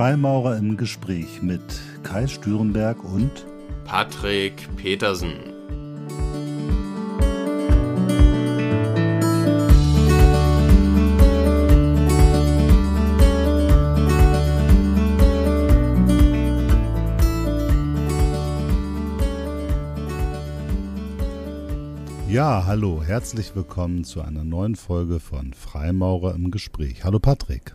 Freimaurer im Gespräch mit Kai Stürenberg und Patrick Petersen. Ja, hallo, herzlich willkommen zu einer neuen Folge von Freimaurer im Gespräch. Hallo Patrick.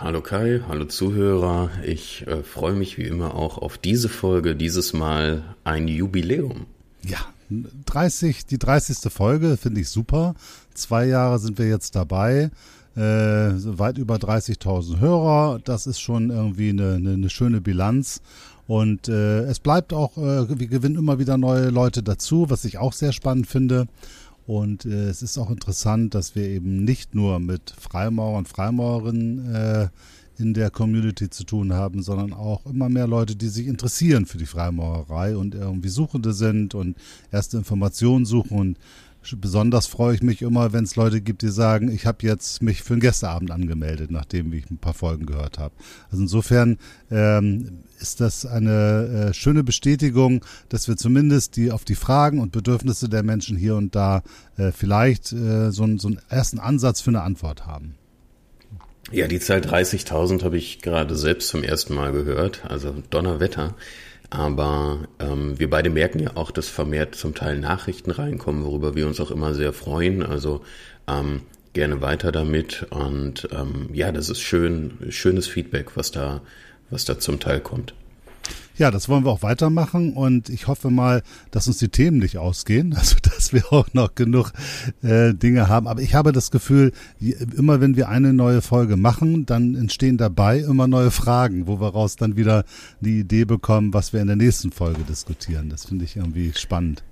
Hallo Kai, hallo Zuhörer. Ich äh, freue mich wie immer auch auf diese Folge, dieses Mal ein Jubiläum. Ja, 30, die 30. Folge finde ich super. Zwei Jahre sind wir jetzt dabei. Äh, weit über 30.000 Hörer. Das ist schon irgendwie eine, eine, eine schöne Bilanz. Und äh, es bleibt auch, äh, wir gewinnen immer wieder neue Leute dazu, was ich auch sehr spannend finde. Und äh, es ist auch interessant, dass wir eben nicht nur mit Freimaurern, Freimaurerinnen äh, in der Community zu tun haben, sondern auch immer mehr Leute, die sich interessieren für die Freimaurerei und irgendwie Suchende sind und erste Informationen suchen. Und besonders freue ich mich immer, wenn es Leute gibt, die sagen, ich habe jetzt mich für einen Gästeabend angemeldet, nachdem ich ein paar Folgen gehört habe. Also insofern ähm, ist das eine äh, schöne Bestätigung, dass wir zumindest die auf die Fragen und Bedürfnisse der Menschen hier und da äh, vielleicht äh, so, so einen ersten Ansatz für eine Antwort haben. Ja, die Zahl 30.000 habe ich gerade selbst zum ersten Mal gehört, also Donnerwetter. Aber ähm, wir beide merken ja auch, dass vermehrt zum Teil Nachrichten reinkommen, worüber wir uns auch immer sehr freuen. Also ähm, gerne weiter damit. Und ähm, ja, das ist schön, schönes Feedback, was da, was da zum Teil kommt. Ja, das wollen wir auch weitermachen und ich hoffe mal, dass uns die Themen nicht ausgehen, also dass wir auch noch genug äh, Dinge haben. Aber ich habe das Gefühl, immer wenn wir eine neue Folge machen, dann entstehen dabei immer neue Fragen, wo wir raus dann wieder die Idee bekommen, was wir in der nächsten Folge diskutieren. Das finde ich irgendwie spannend.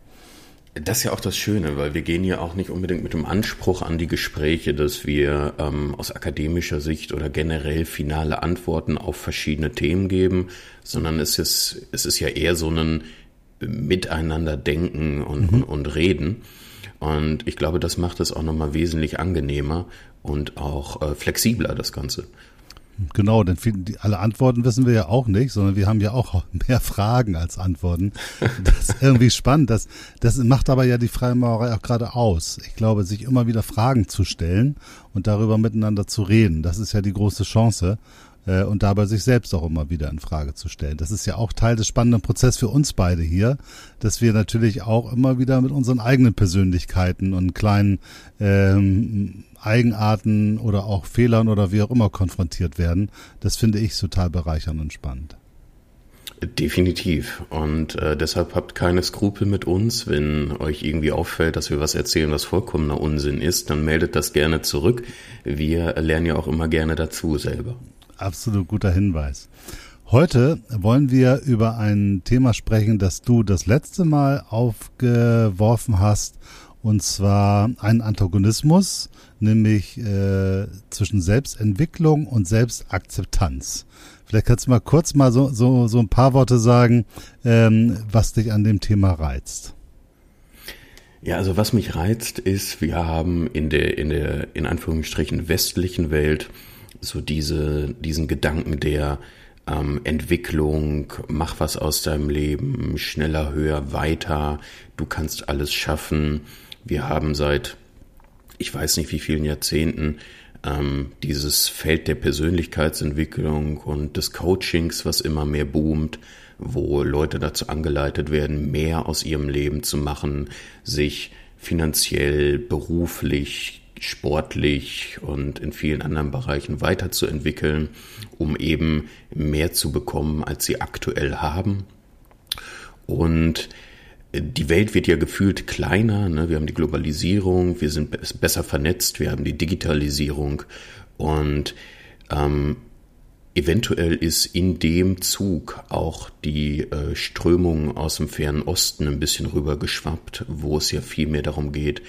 Das ist ja auch das Schöne, weil wir gehen ja auch nicht unbedingt mit dem Anspruch an die Gespräche, dass wir ähm, aus akademischer Sicht oder generell finale Antworten auf verschiedene Themen geben, sondern es ist, es ist ja eher so ein Miteinander denken und, mhm. und, und reden. Und ich glaube, das macht es auch nochmal wesentlich angenehmer und auch äh, flexibler, das Ganze. Genau, denn viel, die, alle Antworten wissen wir ja auch nicht, sondern wir haben ja auch mehr Fragen als Antworten. Das ist irgendwie spannend. Das, das macht aber ja die Freimaurerei auch gerade aus. Ich glaube, sich immer wieder Fragen zu stellen und darüber miteinander zu reden, das ist ja die große Chance äh, und dabei sich selbst auch immer wieder in Frage zu stellen. Das ist ja auch Teil des spannenden Prozesses für uns beide hier, dass wir natürlich auch immer wieder mit unseren eigenen Persönlichkeiten und kleinen ähm, Eigenarten oder auch Fehlern oder wie auch immer konfrontiert werden. Das finde ich total bereichernd und spannend. Definitiv. Und äh, deshalb habt keine Skrupel mit uns. Wenn euch irgendwie auffällt, dass wir was erzählen, was vollkommener Unsinn ist, dann meldet das gerne zurück. Wir lernen ja auch immer gerne dazu selber. Absolut guter Hinweis. Heute wollen wir über ein Thema sprechen, das du das letzte Mal aufgeworfen hast, und zwar einen Antagonismus, nämlich äh, zwischen Selbstentwicklung und Selbstakzeptanz. Vielleicht kannst du mal kurz mal so, so, so ein paar Worte sagen, ähm, was dich an dem Thema reizt. Ja, also was mich reizt, ist, wir haben in der, in der, in Anführungsstrichen westlichen Welt so diese, diesen Gedanken der ähm, Entwicklung, mach was aus deinem Leben, schneller, höher, weiter, du kannst alles schaffen. Wir haben seit, ich weiß nicht wie vielen Jahrzehnten, ähm, dieses Feld der Persönlichkeitsentwicklung und des Coachings, was immer mehr boomt, wo Leute dazu angeleitet werden, mehr aus ihrem Leben zu machen, sich finanziell, beruflich, sportlich und in vielen anderen Bereichen weiterzuentwickeln, um eben mehr zu bekommen, als sie aktuell haben. Und die Welt wird ja gefühlt kleiner. Ne? Wir haben die Globalisierung, wir sind besser vernetzt, wir haben die Digitalisierung und ähm, eventuell ist in dem Zug auch die äh, Strömung aus dem fernen Osten ein bisschen rübergeschwappt, wo es ja viel mehr darum geht,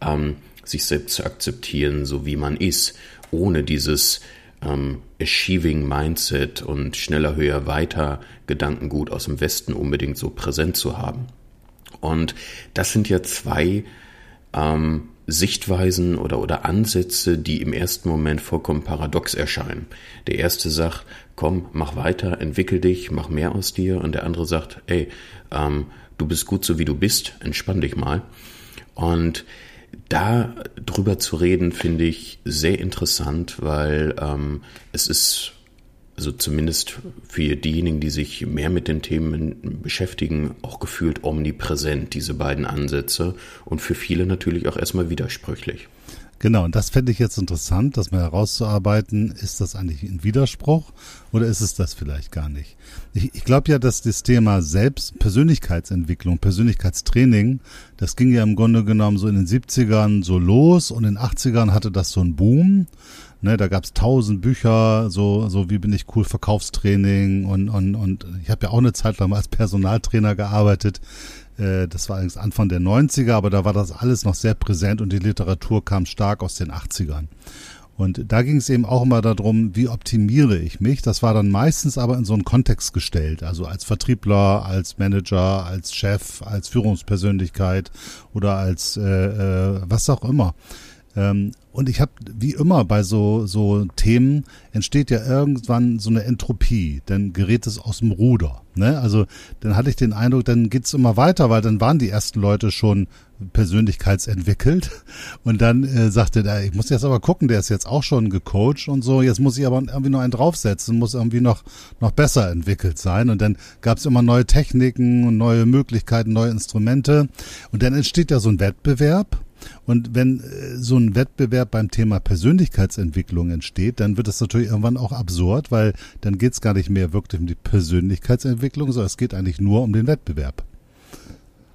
ähm, sich selbst zu akzeptieren, so wie man ist, ohne dieses ähm, Achieving Mindset und schneller, höher, weiter Gedankengut aus dem Westen unbedingt so präsent zu haben. Und das sind ja zwei ähm, Sichtweisen oder, oder Ansätze, die im ersten Moment vollkommen paradox erscheinen. Der erste sagt, komm, mach weiter, entwickel dich, mach mehr aus dir. Und der andere sagt, ey, ähm, du bist gut so wie du bist, entspann dich mal. Und da drüber zu reden, finde ich sehr interessant, weil ähm, es ist also zumindest für diejenigen, die sich mehr mit den Themen beschäftigen, auch gefühlt omnipräsent, diese beiden Ansätze und für viele natürlich auch erstmal widersprüchlich. Genau, und das fände ich jetzt interessant, das mal herauszuarbeiten. Ist das eigentlich ein Widerspruch oder ist es das vielleicht gar nicht? Ich, ich glaube ja, dass das Thema Selbst, Persönlichkeitsentwicklung, Persönlichkeitstraining, das ging ja im Grunde genommen so in den 70ern so los und in den 80ern hatte das so einen Boom. Ne, da gab's tausend Bücher, so, so wie bin ich cool, Verkaufstraining und, und, und ich habe ja auch eine Zeit lang als Personaltrainer gearbeitet. Äh, das war eigentlich Anfang der 90er, aber da war das alles noch sehr präsent und die Literatur kam stark aus den 80ern. Und da ging es eben auch immer darum, wie optimiere ich mich. Das war dann meistens aber in so einen Kontext gestellt, also als Vertriebler, als Manager, als Chef, als Führungspersönlichkeit oder als äh, äh, was auch immer. Ähm, und ich habe, wie immer bei so, so Themen, entsteht ja irgendwann so eine Entropie, dann gerät es aus dem Ruder. Ne? Also dann hatte ich den Eindruck, dann geht's immer weiter, weil dann waren die ersten Leute schon persönlichkeitsentwickelt. Und dann äh, sagte der, ich muss jetzt aber gucken, der ist jetzt auch schon gecoacht und so, jetzt muss ich aber irgendwie noch einen draufsetzen, muss irgendwie noch, noch besser entwickelt sein. Und dann gab's immer neue Techniken und neue Möglichkeiten, neue Instrumente. Und dann entsteht ja so ein Wettbewerb und wenn äh, so ein Wettbewerb beim Thema Persönlichkeitsentwicklung entsteht, dann wird es natürlich irgendwann auch absurd, weil dann geht es gar nicht mehr wirklich um die Persönlichkeitsentwicklung, sondern es geht eigentlich nur um den Wettbewerb.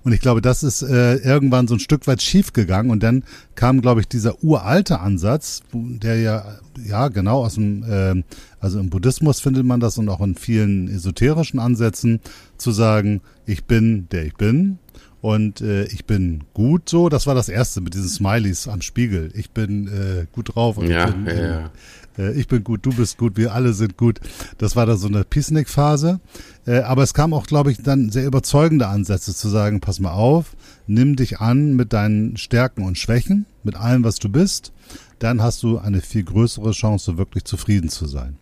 Und ich glaube, das ist äh, irgendwann so ein Stück weit schief gegangen. Und dann kam, glaube ich, dieser uralte Ansatz, der ja, ja, genau aus dem, äh, also im Buddhismus findet man das und auch in vielen esoterischen Ansätzen, zu sagen, ich bin der ich bin und äh, ich bin gut so. Das war das erste mit diesen Smileys am Spiegel. Ich bin äh, gut drauf und ja, ich, bin, ja, ja. Äh, ich bin gut, du bist gut, wir alle sind gut. Das war da so eine Peacenik-Phase. Äh, aber es kam auch, glaube ich, dann sehr überzeugende Ansätze zu sagen, pass mal auf, nimm dich an mit deinen Stärken und Schwächen, mit allem, was du bist. Dann hast du eine viel größere Chance, wirklich zufrieden zu sein.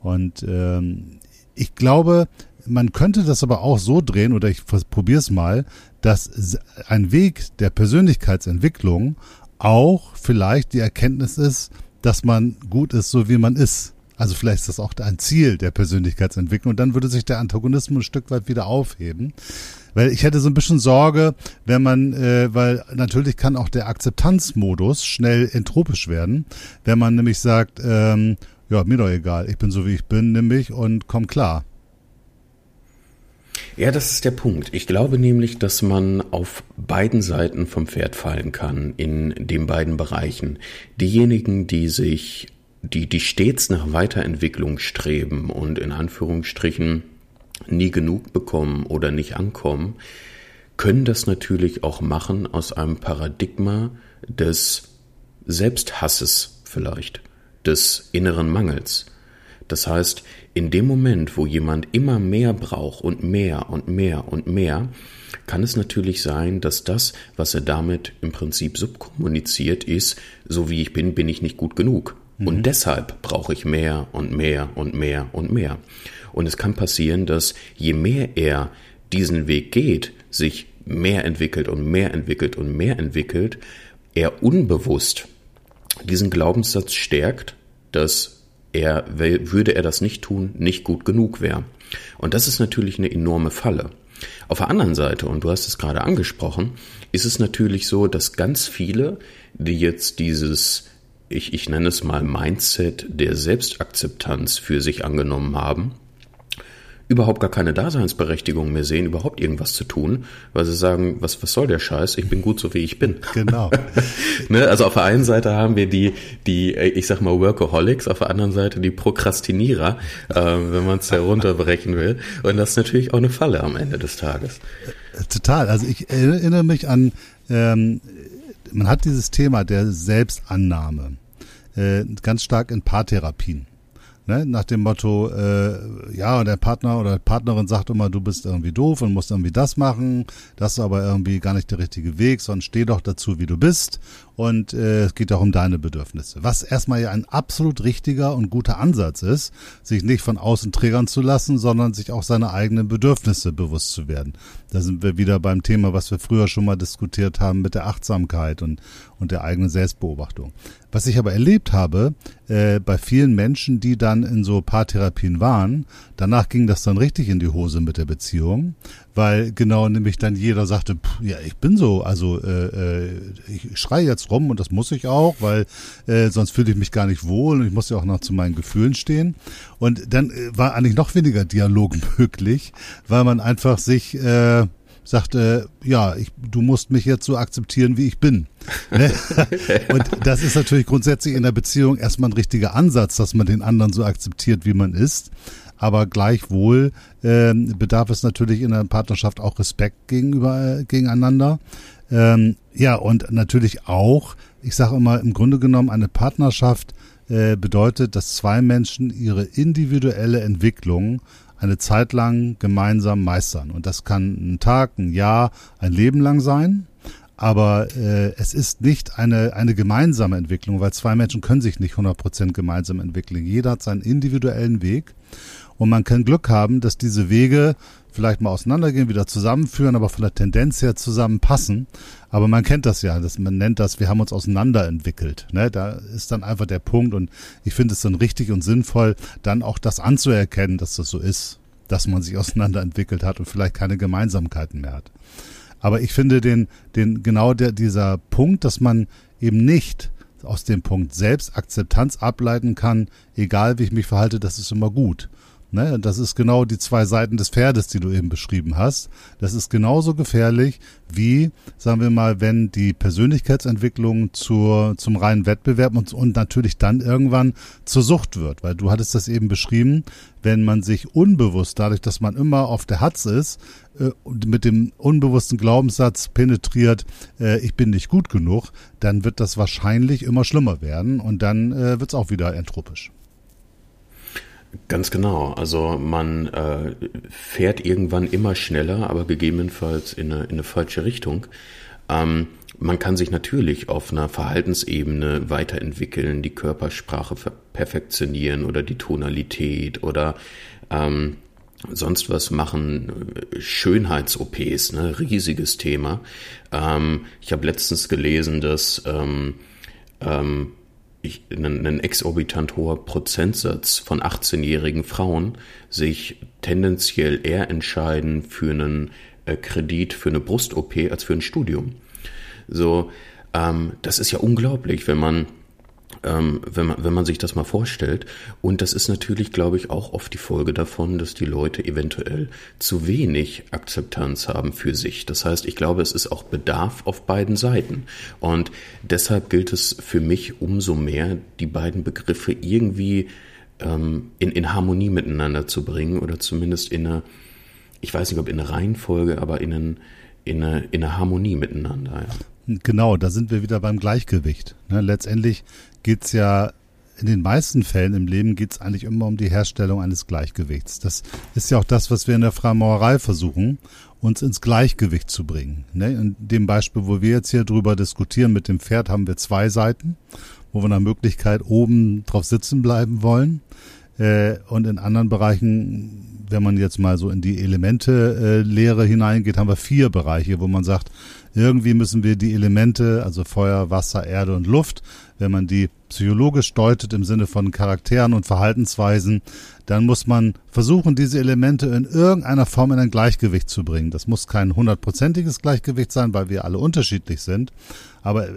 Und ähm, ich glaube, man könnte das aber auch so drehen, oder ich probiere es mal, dass ein Weg der Persönlichkeitsentwicklung auch vielleicht die Erkenntnis ist, dass man gut ist, so wie man ist. Also vielleicht ist das auch ein Ziel der Persönlichkeitsentwicklung und dann würde sich der Antagonismus ein Stück weit wieder aufheben. Weil ich hätte so ein bisschen Sorge, wenn man, äh, weil natürlich kann auch der Akzeptanzmodus schnell entropisch werden, wenn man nämlich sagt, ähm, ja, mir doch egal, ich bin so wie ich bin, nimm mich und komm klar. Ja, das ist der Punkt. Ich glaube nämlich, dass man auf beiden Seiten vom Pferd fallen kann in den beiden Bereichen. Diejenigen, die sich, die, die stets nach Weiterentwicklung streben und in Anführungsstrichen nie genug bekommen oder nicht ankommen, können das natürlich auch machen aus einem Paradigma des Selbsthasses vielleicht, des inneren Mangels. Das heißt, in dem Moment, wo jemand immer mehr braucht und mehr und mehr und mehr, kann es natürlich sein, dass das, was er damit im Prinzip subkommuniziert, ist, so wie ich bin, bin ich nicht gut genug. Mhm. Und deshalb brauche ich mehr und mehr und mehr und mehr. Und es kann passieren, dass je mehr er diesen Weg geht, sich mehr entwickelt und mehr entwickelt und mehr entwickelt, er unbewusst diesen Glaubenssatz stärkt, dass er, würde er das nicht tun, nicht gut genug wäre. Und das ist natürlich eine enorme Falle. Auf der anderen Seite, und du hast es gerade angesprochen, ist es natürlich so, dass ganz viele, die jetzt dieses, ich, ich nenne es mal Mindset der Selbstakzeptanz für sich angenommen haben, überhaupt gar keine Daseinsberechtigung mehr sehen, überhaupt irgendwas zu tun, weil sie sagen, was, was soll der Scheiß? Ich bin gut so wie ich bin. Genau. ne? Also auf der einen Seite haben wir die, die, ich sag mal, Workaholics, auf der anderen Seite die Prokrastinierer, äh, wenn man es herunterbrechen will. Und das ist natürlich auch eine Falle am Ende des Tages. Total. Also ich erinnere mich an, ähm, man hat dieses Thema der Selbstannahme äh, ganz stark in Paartherapien. Ne? Nach dem Motto, äh, ja, der Partner oder Partnerin sagt immer, du bist irgendwie doof und musst irgendwie das machen. Das ist aber irgendwie gar nicht der richtige Weg, sondern steh doch dazu, wie du bist. Und äh, es geht auch um deine Bedürfnisse. Was erstmal ja ein absolut richtiger und guter Ansatz ist, sich nicht von außen triggern zu lassen, sondern sich auch seine eigenen Bedürfnisse bewusst zu werden. Da sind wir wieder beim Thema, was wir früher schon mal diskutiert haben mit der Achtsamkeit und, und der eigenen Selbstbeobachtung. Was ich aber erlebt habe, äh, bei vielen Menschen, die dann in so Paartherapien waren, danach ging das dann richtig in die Hose mit der Beziehung, weil genau nämlich dann jeder sagte, pff, ja, ich bin so, also äh, äh, ich schreie jetzt rum und das muss ich auch, weil äh, sonst fühle ich mich gar nicht wohl und ich muss ja auch noch zu meinen Gefühlen stehen. Und dann äh, war eigentlich noch weniger Dialog möglich, weil man einfach sich äh, sagte, ja, ich, du musst mich jetzt so akzeptieren, wie ich bin. Ne? Und das ist natürlich grundsätzlich in der Beziehung erstmal ein richtiger Ansatz, dass man den anderen so akzeptiert, wie man ist. Aber gleichwohl äh, bedarf es natürlich in der Partnerschaft auch Respekt gegenüber äh, gegeneinander. Ähm, ja, und natürlich auch, ich sage immer, im Grunde genommen, eine Partnerschaft äh, bedeutet, dass zwei Menschen ihre individuelle Entwicklung eine Zeit lang gemeinsam meistern. Und das kann ein Tag, ein Jahr, ein Leben lang sein. Aber äh, es ist nicht eine, eine gemeinsame Entwicklung, weil zwei Menschen können sich nicht 100% gemeinsam entwickeln. Jeder hat seinen individuellen Weg. Und man kann Glück haben, dass diese Wege vielleicht mal auseinandergehen, wieder zusammenführen, aber von der Tendenz her zusammenpassen. Aber man kennt das ja, dass man nennt das, wir haben uns auseinanderentwickelt. Ne? Da ist dann einfach der Punkt und ich finde es dann richtig und sinnvoll, dann auch das anzuerkennen, dass das so ist, dass man sich auseinanderentwickelt hat und vielleicht keine Gemeinsamkeiten mehr hat. Aber ich finde den, den genau der, dieser Punkt, dass man eben nicht aus dem Punkt Selbstakzeptanz ableiten kann, egal wie ich mich verhalte, das ist immer gut. Ne? Das ist genau die zwei Seiten des Pferdes, die du eben beschrieben hast. Das ist genauso gefährlich wie, sagen wir mal, wenn die Persönlichkeitsentwicklung zur, zum reinen Wettbewerb und, und natürlich dann irgendwann zur Sucht wird. Weil du hattest das eben beschrieben, wenn man sich unbewusst, dadurch, dass man immer auf der Hatz ist, äh, mit dem unbewussten Glaubenssatz penetriert, äh, ich bin nicht gut genug, dann wird das wahrscheinlich immer schlimmer werden und dann äh, wird es auch wieder entropisch. Ganz genau. Also man äh, fährt irgendwann immer schneller, aber gegebenenfalls in eine, in eine falsche Richtung. Ähm, man kann sich natürlich auf einer Verhaltensebene weiterentwickeln, die Körpersprache perfektionieren oder die Tonalität oder ähm, sonst was machen. Schönheits-OPs, ne, riesiges Thema. Ähm, ich habe letztens gelesen, dass ähm, ähm, ich, ein, ein exorbitant hoher Prozentsatz von 18-jährigen Frauen sich tendenziell eher entscheiden für einen äh, Kredit für eine Brust-OP als für ein Studium. So, ähm, das ist ja unglaublich, wenn man ähm, wenn, man, wenn man sich das mal vorstellt. Und das ist natürlich, glaube ich, auch oft die Folge davon, dass die Leute eventuell zu wenig Akzeptanz haben für sich. Das heißt, ich glaube, es ist auch Bedarf auf beiden Seiten. Und deshalb gilt es für mich umso mehr, die beiden Begriffe irgendwie ähm, in, in Harmonie miteinander zu bringen oder zumindest in eine, ich weiß nicht, ob in eine Reihenfolge, aber in, einen, in, eine, in eine Harmonie miteinander. Ja. Genau, da sind wir wieder beim Gleichgewicht. Ne? Letztendlich geht's ja in den meisten Fällen im Leben geht's eigentlich immer um die Herstellung eines Gleichgewichts. Das ist ja auch das, was wir in der Freimaurerei versuchen, uns ins Gleichgewicht zu bringen. Ne? In dem Beispiel, wo wir jetzt hier drüber diskutieren mit dem Pferd, haben wir zwei Seiten, wo wir nach Möglichkeit oben drauf sitzen bleiben wollen. Äh, und in anderen Bereichen, wenn man jetzt mal so in die Elemente-Lehre hineingeht, haben wir vier Bereiche, wo man sagt, irgendwie müssen wir die Elemente, also Feuer, Wasser, Erde und Luft, wenn man die psychologisch deutet im Sinne von Charakteren und Verhaltensweisen, dann muss man versuchen, diese Elemente in irgendeiner Form in ein Gleichgewicht zu bringen. Das muss kein hundertprozentiges Gleichgewicht sein, weil wir alle unterschiedlich sind. Aber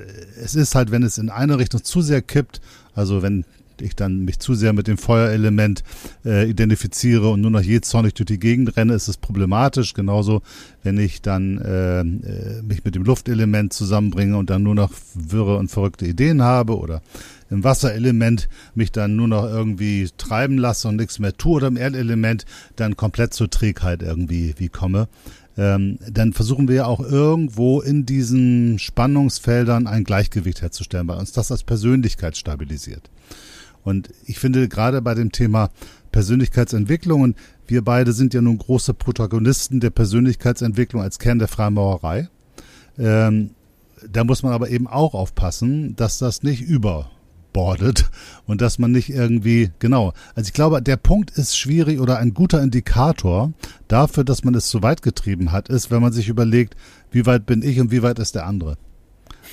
es ist halt, wenn es in eine Richtung zu sehr kippt, also wenn ich dann mich zu sehr mit dem Feuerelement äh, identifiziere und nur noch jähzornig durch die Gegend renne, ist es problematisch. Genauso, wenn ich dann äh, äh, mich mit dem Luftelement zusammenbringe und dann nur noch wirre und verrückte Ideen habe oder im Wasserelement mich dann nur noch irgendwie treiben lasse und nichts mehr tue oder im Erdelement dann komplett zur Trägheit irgendwie wie komme. Ähm, dann versuchen wir ja auch irgendwo in diesen Spannungsfeldern ein Gleichgewicht herzustellen, weil uns das als Persönlichkeit stabilisiert. Und ich finde gerade bei dem Thema Persönlichkeitsentwicklung und wir beide sind ja nun große Protagonisten der Persönlichkeitsentwicklung als Kern der Freimaurerei. Ähm, da muss man aber eben auch aufpassen, dass das nicht überbordet und dass man nicht irgendwie, genau. Also ich glaube, der Punkt ist schwierig oder ein guter Indikator dafür, dass man es zu weit getrieben hat, ist, wenn man sich überlegt, wie weit bin ich und wie weit ist der andere.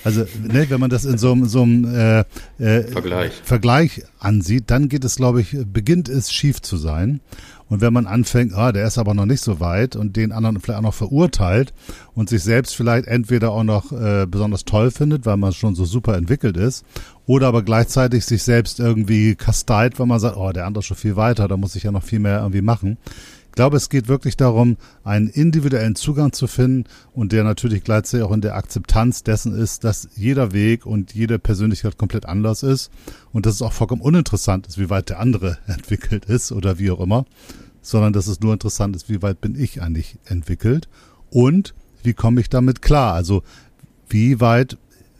Also, ne, wenn man das in so, einem so einem äh, äh, Vergleich. Vergleich ansieht, dann geht es, glaube ich, beginnt es schief zu sein. Und wenn man anfängt, ah, der ist aber noch nicht so weit und den anderen vielleicht auch noch verurteilt und sich selbst vielleicht entweder auch noch äh, besonders toll findet, weil man schon so super entwickelt ist, oder aber gleichzeitig sich selbst irgendwie kasteit, weil man sagt, oh, der andere ist schon viel weiter, da muss ich ja noch viel mehr irgendwie machen. Ich glaube, es geht wirklich darum, einen individuellen Zugang zu finden und der natürlich gleichzeitig auch in der Akzeptanz dessen ist, dass jeder Weg und jede Persönlichkeit komplett anders ist und dass es auch vollkommen uninteressant ist, wie weit der andere entwickelt ist oder wie auch immer, sondern dass es nur interessant ist, wie weit bin ich eigentlich entwickelt und wie komme ich damit klar? Also wie weit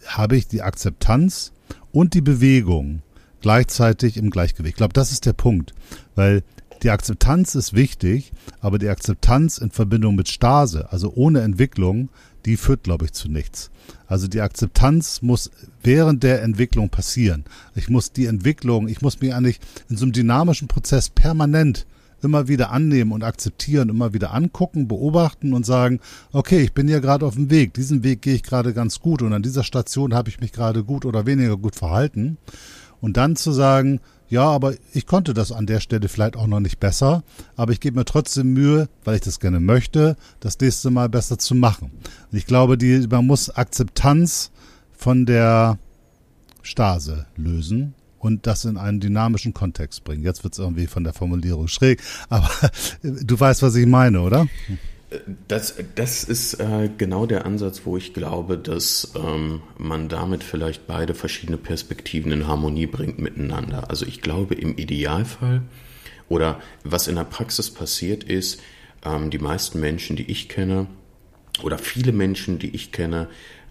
habe ich die Akzeptanz und die Bewegung gleichzeitig im Gleichgewicht? Ich glaube, das ist der Punkt, weil die Akzeptanz ist wichtig, aber die Akzeptanz in Verbindung mit Stase, also ohne Entwicklung, die führt, glaube ich, zu nichts. Also die Akzeptanz muss während der Entwicklung passieren. Ich muss die Entwicklung, ich muss mich eigentlich in so einem dynamischen Prozess permanent immer wieder annehmen und akzeptieren, immer wieder angucken, beobachten und sagen, okay, ich bin ja gerade auf dem Weg, diesen Weg gehe ich gerade ganz gut und an dieser Station habe ich mich gerade gut oder weniger gut verhalten. Und dann zu sagen, ja, aber ich konnte das an der Stelle vielleicht auch noch nicht besser, aber ich gebe mir trotzdem Mühe, weil ich das gerne möchte, das nächste Mal besser zu machen. Und ich glaube, die, man muss Akzeptanz von der Stase lösen und das in einen dynamischen Kontext bringen. Jetzt wird es irgendwie von der Formulierung schräg, aber du weißt, was ich meine, oder? Das, das ist äh, genau der Ansatz, wo ich glaube, dass ähm, man damit vielleicht beide verschiedene Perspektiven in Harmonie bringt miteinander. Also ich glaube im Idealfall oder was in der Praxis passiert ist, ähm, die meisten Menschen, die ich kenne oder viele Menschen, die ich kenne,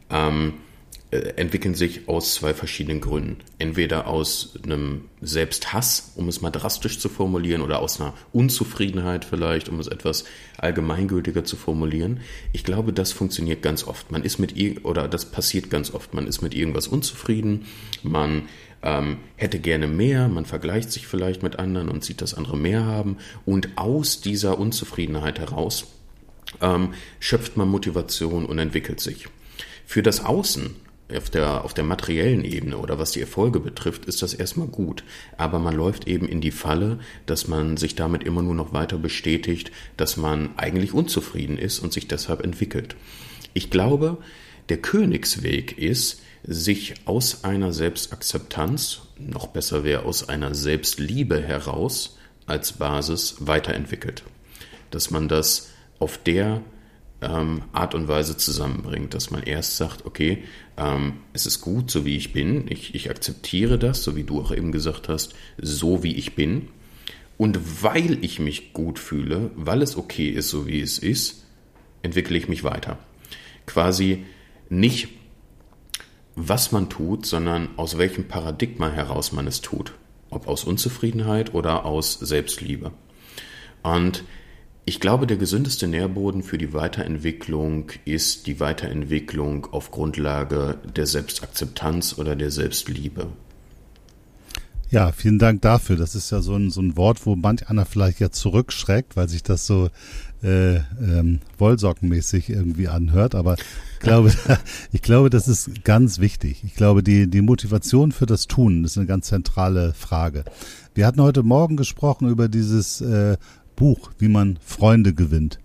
ähm, äh, entwickeln sich aus zwei verschiedenen Gründen. Entweder aus einem Selbsthass, um es mal drastisch zu formulieren, oder aus einer Unzufriedenheit vielleicht, um es etwas allgemeingültiger zu formulieren. Ich glaube, das funktioniert ganz oft. Man ist mit ihr oder das passiert ganz oft. Man ist mit irgendwas unzufrieden, man ähm, hätte gerne mehr, man vergleicht sich vielleicht mit anderen und sieht, dass andere mehr haben. Und aus dieser Unzufriedenheit heraus ähm, schöpft man Motivation und entwickelt sich. Für das Außen auf der, auf der materiellen Ebene oder was die Erfolge betrifft, ist das erstmal gut. Aber man läuft eben in die Falle, dass man sich damit immer nur noch weiter bestätigt, dass man eigentlich unzufrieden ist und sich deshalb entwickelt. Ich glaube, der Königsweg ist, sich aus einer Selbstakzeptanz, noch besser wäre aus einer Selbstliebe heraus als Basis weiterentwickelt. Dass man das auf der ähm, Art und Weise zusammenbringt, dass man erst sagt, okay, ähm, es ist gut, so wie ich bin, ich, ich akzeptiere das, so wie du auch eben gesagt hast, so wie ich bin. Und weil ich mich gut fühle, weil es okay ist, so wie es ist, entwickle ich mich weiter. Quasi nicht, was man tut, sondern aus welchem Paradigma heraus man es tut. Ob aus Unzufriedenheit oder aus Selbstliebe. Und ich glaube, der gesündeste Nährboden für die Weiterentwicklung ist die Weiterentwicklung auf Grundlage der Selbstakzeptanz oder der Selbstliebe. Ja, vielen Dank dafür. Das ist ja so ein, so ein Wort, wo manch einer vielleicht ja zurückschreckt, weil sich das so äh, ähm, Wollsockenmäßig irgendwie anhört. Aber ich glaube, ich glaube, das ist ganz wichtig. Ich glaube, die, die Motivation für das Tun ist eine ganz zentrale Frage. Wir hatten heute Morgen gesprochen über dieses äh, Buch, wie man Freunde gewinnt.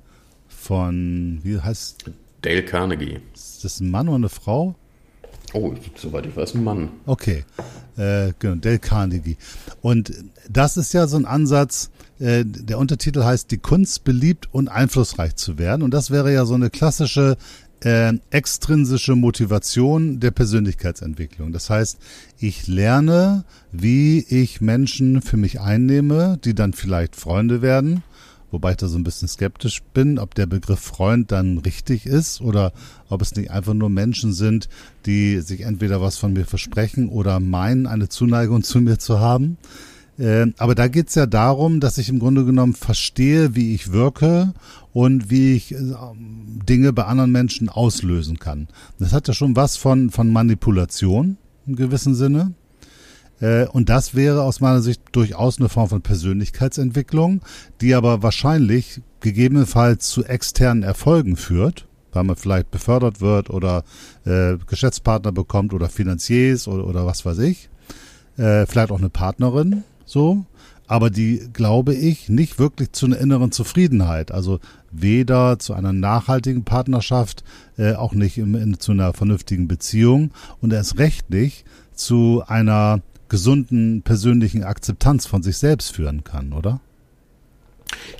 Von, wie heißt? Dale Carnegie. Ist das ein Mann oder eine Frau? Oh, soweit ich weiß, ein Mann. Okay, äh, genau, Dale Carnegie. Und das ist ja so ein Ansatz, äh, der Untertitel heißt Die Kunst beliebt und einflussreich zu werden. Und das wäre ja so eine klassische äh, extrinsische Motivation der Persönlichkeitsentwicklung. Das heißt, ich lerne, wie ich Menschen für mich einnehme, die dann vielleicht Freunde werden wobei ich da so ein bisschen skeptisch bin, ob der Begriff Freund dann richtig ist oder ob es nicht einfach nur Menschen sind, die sich entweder was von mir versprechen oder meinen, eine Zuneigung zu mir zu haben. Äh, aber da geht's ja darum, dass ich im Grunde genommen verstehe, wie ich wirke und wie ich äh, Dinge bei anderen Menschen auslösen kann. Das hat ja schon was von, von Manipulation im gewissen Sinne. Äh, und das wäre aus meiner Sicht durchaus eine Form von Persönlichkeitsentwicklung, die aber wahrscheinlich gegebenenfalls zu externen Erfolgen führt, weil man vielleicht befördert wird oder äh, Geschäftspartner bekommt oder Finanziers oder, oder was weiß ich. Vielleicht auch eine Partnerin, so. Aber die, glaube ich, nicht wirklich zu einer inneren Zufriedenheit. Also weder zu einer nachhaltigen Partnerschaft, äh, auch nicht im, in, zu einer vernünftigen Beziehung und erst recht nicht zu einer gesunden persönlichen Akzeptanz von sich selbst führen kann, oder?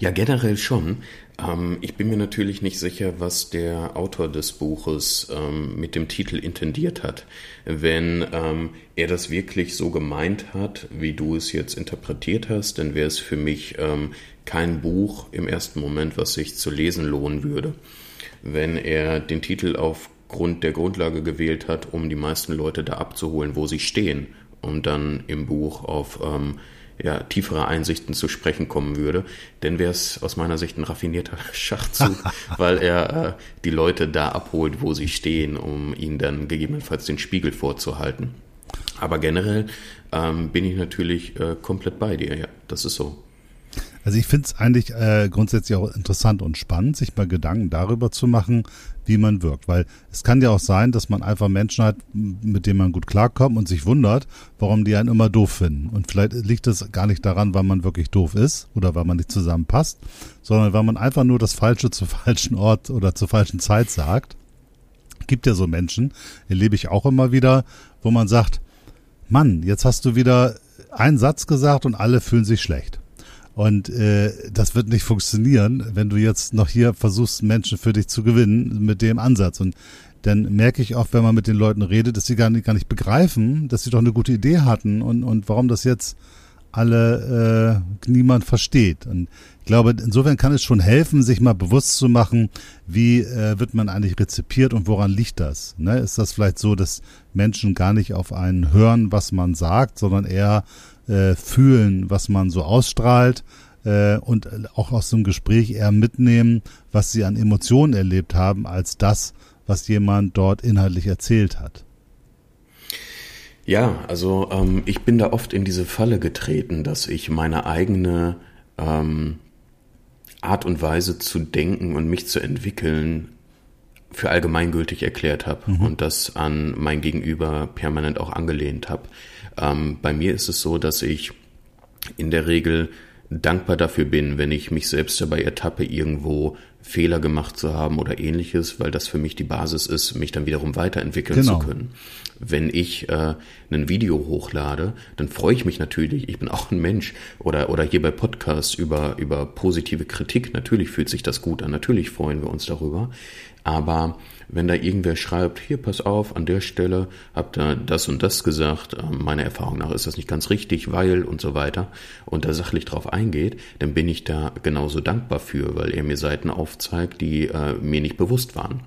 Ja, generell schon. Ähm, ich bin mir natürlich nicht sicher, was der Autor des Buches ähm, mit dem Titel intendiert hat. Wenn ähm, er das wirklich so gemeint hat, wie du es jetzt interpretiert hast, dann wäre es für mich ähm, kein Buch im ersten Moment, was sich zu lesen lohnen würde. Wenn er den Titel aufgrund der Grundlage gewählt hat, um die meisten Leute da abzuholen, wo sie stehen und dann im Buch auf ähm, ja, tiefere Einsichten zu sprechen kommen würde, dann wäre es aus meiner Sicht ein raffinierter Schachzug, weil er äh, die Leute da abholt, wo sie stehen, um ihnen dann gegebenenfalls den Spiegel vorzuhalten. Aber generell ähm, bin ich natürlich äh, komplett bei dir, ja, das ist so. Also ich finde es eigentlich äh, grundsätzlich auch interessant und spannend, sich mal Gedanken darüber zu machen, wie man wirkt. Weil es kann ja auch sein, dass man einfach Menschen hat, mit denen man gut klarkommt und sich wundert, warum die einen immer doof finden. Und vielleicht liegt es gar nicht daran, weil man wirklich doof ist oder weil man nicht zusammenpasst, sondern weil man einfach nur das Falsche zu falschen Ort oder zur falschen Zeit sagt. Gibt ja so Menschen, erlebe ich auch immer wieder, wo man sagt, Mann, jetzt hast du wieder einen Satz gesagt und alle fühlen sich schlecht. Und äh, das wird nicht funktionieren, wenn du jetzt noch hier versuchst, Menschen für dich zu gewinnen mit dem Ansatz. Und dann merke ich auch, wenn man mit den Leuten redet, dass sie gar nicht, gar nicht begreifen, dass sie doch eine gute Idee hatten und, und warum das jetzt alle äh, niemand versteht. Und ich glaube, insofern kann es schon helfen, sich mal bewusst zu machen, wie äh, wird man eigentlich rezipiert und woran liegt das? Ne? Ist das vielleicht so, dass Menschen gar nicht auf einen hören, was man sagt, sondern eher äh, fühlen, was man so ausstrahlt äh, und auch aus dem Gespräch eher mitnehmen, was sie an Emotionen erlebt haben, als das, was jemand dort inhaltlich erzählt hat. Ja, also ähm, ich bin da oft in diese Falle getreten, dass ich meine eigene ähm, Art und Weise zu denken und mich zu entwickeln für allgemeingültig erklärt habe mhm. und das an mein Gegenüber permanent auch angelehnt habe. Ähm, bei mir ist es so, dass ich in der Regel dankbar dafür bin, wenn ich mich selbst dabei ertappe, irgendwo Fehler gemacht zu haben oder ähnliches, weil das für mich die Basis ist, mich dann wiederum weiterentwickeln genau. zu können. Wenn ich äh, ein Video hochlade, dann freue ich mich natürlich, ich bin auch ein Mensch oder, oder hier bei Podcasts über, über positive Kritik, natürlich fühlt sich das gut an, natürlich freuen wir uns darüber, aber wenn da irgendwer schreibt, hier, pass auf, an der Stelle habt ihr das und das gesagt, ähm, meiner Erfahrung nach ist das nicht ganz richtig, weil und so weiter, und da sachlich drauf eingeht, dann bin ich da genauso dankbar für, weil er mir Seiten aufzeigt, die äh, mir nicht bewusst waren.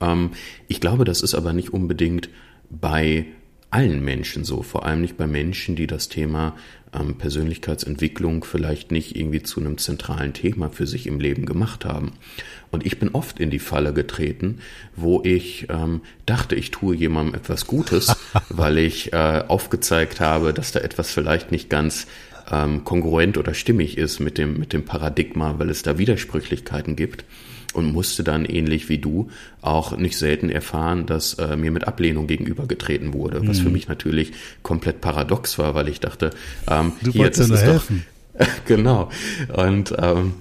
Ähm, ich glaube, das ist aber nicht unbedingt bei allen Menschen so, vor allem nicht bei Menschen, die das Thema ähm, Persönlichkeitsentwicklung vielleicht nicht irgendwie zu einem zentralen Thema für sich im Leben gemacht haben. Und ich bin oft in die Falle getreten, wo ich ähm, dachte, ich tue jemandem etwas Gutes, weil ich äh, aufgezeigt habe, dass da etwas vielleicht nicht ganz ähm, kongruent oder stimmig ist mit dem, mit dem Paradigma, weil es da Widersprüchlichkeiten gibt und musste dann ähnlich wie du auch nicht selten erfahren, dass äh, mir mit Ablehnung gegenübergetreten wurde, mhm. was für mhm. mich natürlich komplett paradox war, weil ich dachte, ähm, du hier, das ist helfen. doch genau und ähm,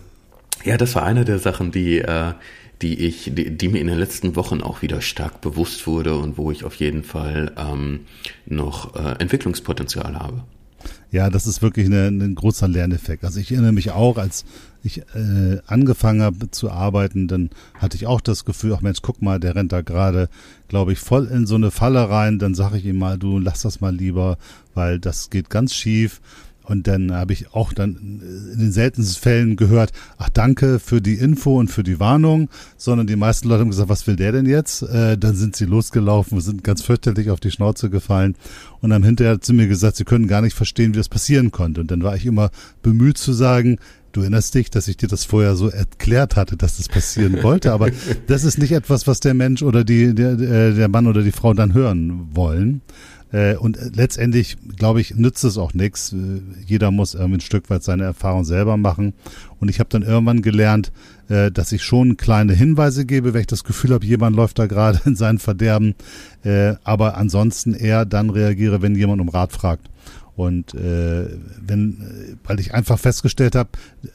ja, das war eine der Sachen, die äh, die ich, die, die, mir in den letzten Wochen auch wieder stark bewusst wurde und wo ich auf jeden Fall ähm, noch äh, Entwicklungspotenzial habe. Ja, das ist wirklich eine, ein großer Lerneffekt. Also ich erinnere mich auch, als ich äh, angefangen habe zu arbeiten, dann hatte ich auch das Gefühl, ach Mensch, guck mal, der rennt da gerade, glaube ich, voll in so eine Falle rein. Dann sage ich ihm mal, du lass das mal lieber, weil das geht ganz schief. und dann habe ich auch dann in den seltensten Fällen gehört, ach danke für die Info und für die Warnung, sondern die meisten Leute haben gesagt, was will der denn jetzt? Äh, dann sind sie losgelaufen, sind ganz fürchterlich auf die Schnauze gefallen und haben hinterher zu mir gesagt, sie können gar nicht verstehen, wie das passieren konnte. Und dann war ich immer bemüht zu sagen, Du erinnerst dich, dass ich dir das vorher so erklärt hatte, dass das passieren wollte, aber das ist nicht etwas, was der Mensch oder die, der, äh, der Mann oder die Frau dann hören wollen. Äh, und letztendlich, glaube ich, nützt es auch nichts. Äh, jeder muss irgendwie ein Stück weit seine Erfahrung selber machen. Und ich habe dann irgendwann gelernt, dass ich schon kleine Hinweise gebe, wenn ich das Gefühl habe, jemand läuft da gerade in sein Verderben. Aber ansonsten eher dann reagiere, wenn jemand um Rat fragt. Und äh, wenn, weil ich einfach festgestellt habe,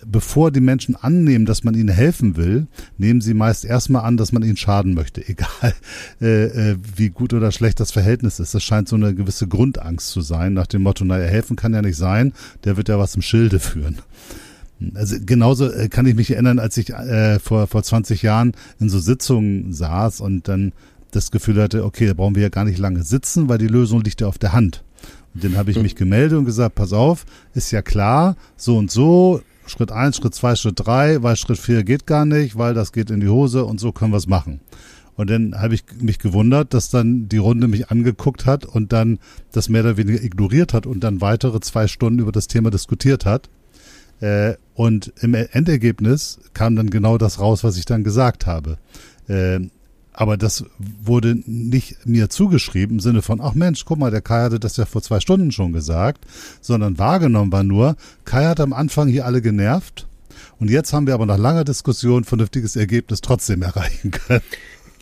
bevor die Menschen annehmen, dass man ihnen helfen will, nehmen sie meist erstmal an, dass man ihnen schaden möchte, egal äh, äh, wie gut oder schlecht das Verhältnis ist. Das scheint so eine gewisse Grundangst zu sein, nach dem Motto, naja, helfen kann ja nicht sein, der wird ja was im Schilde führen. Also genauso äh, kann ich mich erinnern, als ich äh, vor, vor 20 Jahren in so Sitzungen saß und dann das Gefühl hatte, okay, da brauchen wir ja gar nicht lange sitzen, weil die Lösung liegt ja auf der Hand. Und dann habe ich mich gemeldet und gesagt, pass auf, ist ja klar, so und so, Schritt eins, Schritt zwei, Schritt drei, weil Schritt vier geht gar nicht, weil das geht in die Hose und so können wir es machen. Und dann habe ich mich gewundert, dass dann die Runde mich angeguckt hat und dann das mehr oder weniger ignoriert hat und dann weitere zwei Stunden über das Thema diskutiert hat. Äh, und im Endergebnis kam dann genau das raus, was ich dann gesagt habe. Äh, aber das wurde nicht mir zugeschrieben im Sinne von, ach Mensch, guck mal, der Kai hatte das ja vor zwei Stunden schon gesagt, sondern wahrgenommen war nur, Kai hat am Anfang hier alle genervt und jetzt haben wir aber nach langer Diskussion vernünftiges Ergebnis trotzdem erreichen können.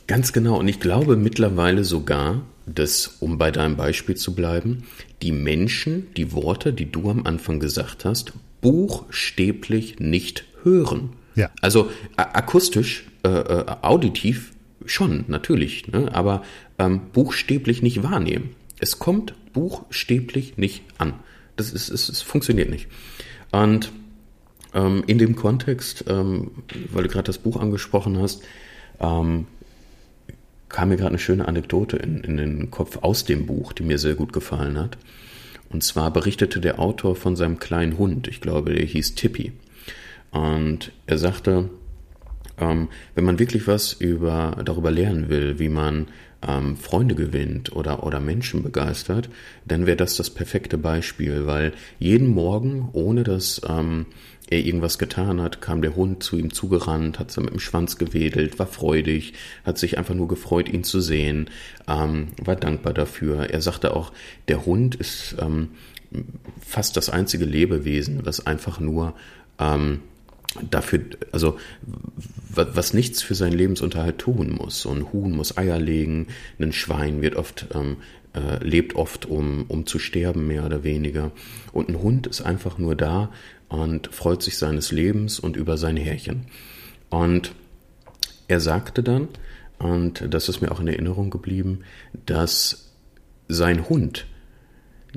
Ganz genau. Und ich glaube mittlerweile sogar, dass, um bei deinem Beispiel zu bleiben, die Menschen die Worte, die du am Anfang gesagt hast, buchstäblich nicht hören. Ja. Also akustisch, äh, äh, auditiv schon, natürlich, ne? aber ähm, buchstäblich nicht wahrnehmen. Es kommt buchstäblich nicht an. Das ist, es, es funktioniert nicht. Und ähm, in dem Kontext, ähm, weil du gerade das Buch angesprochen hast, ähm, kam mir gerade eine schöne Anekdote in, in den Kopf aus dem Buch, die mir sehr gut gefallen hat. Und zwar berichtete der Autor von seinem kleinen Hund, ich glaube, der hieß Tippy. Und er sagte, ähm, wenn man wirklich was über, darüber lernen will, wie man ähm, Freunde gewinnt oder, oder Menschen begeistert, dann wäre das das perfekte Beispiel, weil jeden Morgen, ohne dass ähm, er irgendwas getan hat, kam der Hund zu ihm zugerannt, hat mit dem Schwanz gewedelt, war freudig, hat sich einfach nur gefreut, ihn zu sehen, ähm, war dankbar dafür. Er sagte auch, der Hund ist ähm, fast das einzige Lebewesen, was einfach nur ähm, dafür, also was nichts für seinen Lebensunterhalt tun muss. So ein Huhn muss Eier legen, ein Schwein wird oft ähm, äh, lebt oft um um zu sterben mehr oder weniger und ein Hund ist einfach nur da und freut sich seines Lebens und über sein Härchen. Und er sagte dann, und das ist mir auch in Erinnerung geblieben, dass sein Hund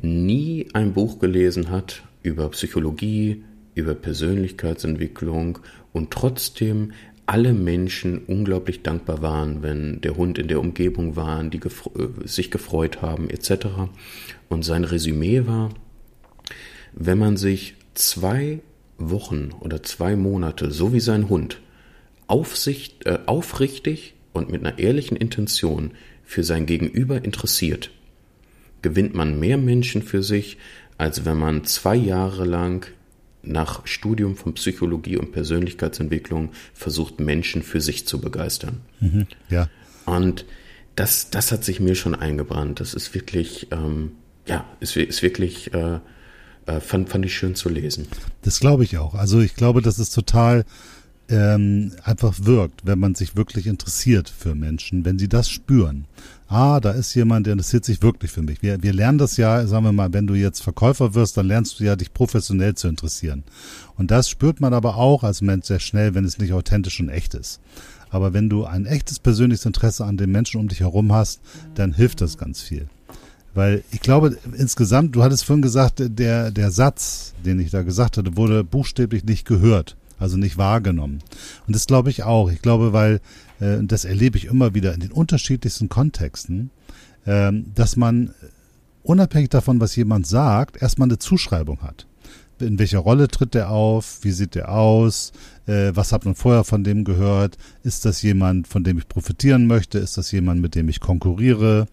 nie ein Buch gelesen hat über Psychologie, über Persönlichkeitsentwicklung und trotzdem alle Menschen unglaublich dankbar waren, wenn der Hund in der Umgebung war, die gefre äh, sich gefreut haben etc. Und sein Resümee war, wenn man sich zwei Wochen oder zwei Monate, so wie sein Hund, aufsicht, äh, aufrichtig und mit einer ehrlichen Intention für sein Gegenüber interessiert, gewinnt man mehr Menschen für sich, als wenn man zwei Jahre lang nach Studium von Psychologie und Persönlichkeitsentwicklung versucht, Menschen für sich zu begeistern. Mhm, ja. Und das, das hat sich mir schon eingebrannt. Das ist wirklich, ähm, ja, ist, ist wirklich, äh, äh, fand, fand ich schön zu lesen. Das glaube ich auch. Also ich glaube, das ist total ähm, einfach wirkt, wenn man sich wirklich interessiert für Menschen, wenn sie das spüren. Ah, da ist jemand, der interessiert sich wirklich für mich. Wir, wir lernen das ja, sagen wir mal, wenn du jetzt Verkäufer wirst, dann lernst du ja, dich professionell zu interessieren. Und das spürt man aber auch als Mensch sehr schnell, wenn es nicht authentisch und echt ist. Aber wenn du ein echtes persönliches Interesse an den Menschen um dich herum hast, dann hilft das ganz viel. Weil ich glaube, insgesamt, du hattest vorhin gesagt, der, der Satz, den ich da gesagt hatte, wurde buchstäblich nicht gehört also nicht wahrgenommen. Und das glaube ich auch. Ich glaube, weil, äh, das erlebe ich immer wieder in den unterschiedlichsten Kontexten, äh, dass man unabhängig davon, was jemand sagt, erstmal eine Zuschreibung hat. in welcher Rolle tritt er auf, wie sieht er aus, äh, was hat man vorher von dem gehört, ist das jemand, von dem ich profitieren möchte, ist das jemand, mit dem ich konkurriere,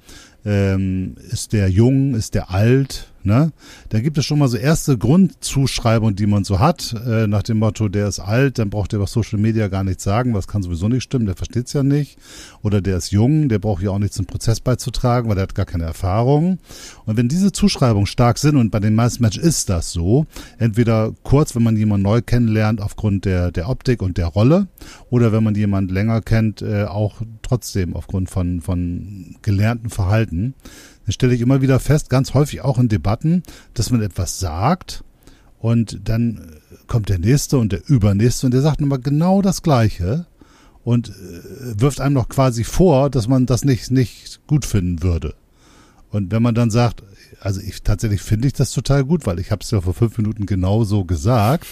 ähm, ist der jung, ist der alt, ne? Da gibt es schon mal so erste Grundzuschreibungen, die man so hat, äh, nach dem Motto, der ist alt, dann braucht er über Social Media gar nichts sagen, was kann sowieso nicht stimmen, der versteht's ja nicht. Oder der ist jung, der braucht ja auch nichts im Prozess beizutragen, weil der hat gar keine Erfahrung. Und wenn diese Zuschreibungen stark sind, und bei den meisten Menschen ist das so, entweder kurz, wenn man jemanden neu kennenlernt, aufgrund der, der Optik und der Rolle, oder wenn man jemanden länger kennt, äh, auch trotzdem aufgrund von, von gelernten Verhalten, dann stelle ich immer wieder fest, ganz häufig auch in Debatten, dass man etwas sagt und dann kommt der Nächste und der Übernächste und der sagt nochmal genau das Gleiche und äh, wirft einem noch quasi vor, dass man das nicht, nicht gut finden würde. Und wenn man dann sagt, also ich tatsächlich finde ich das total gut, weil ich habe es ja vor fünf Minuten genau so gesagt,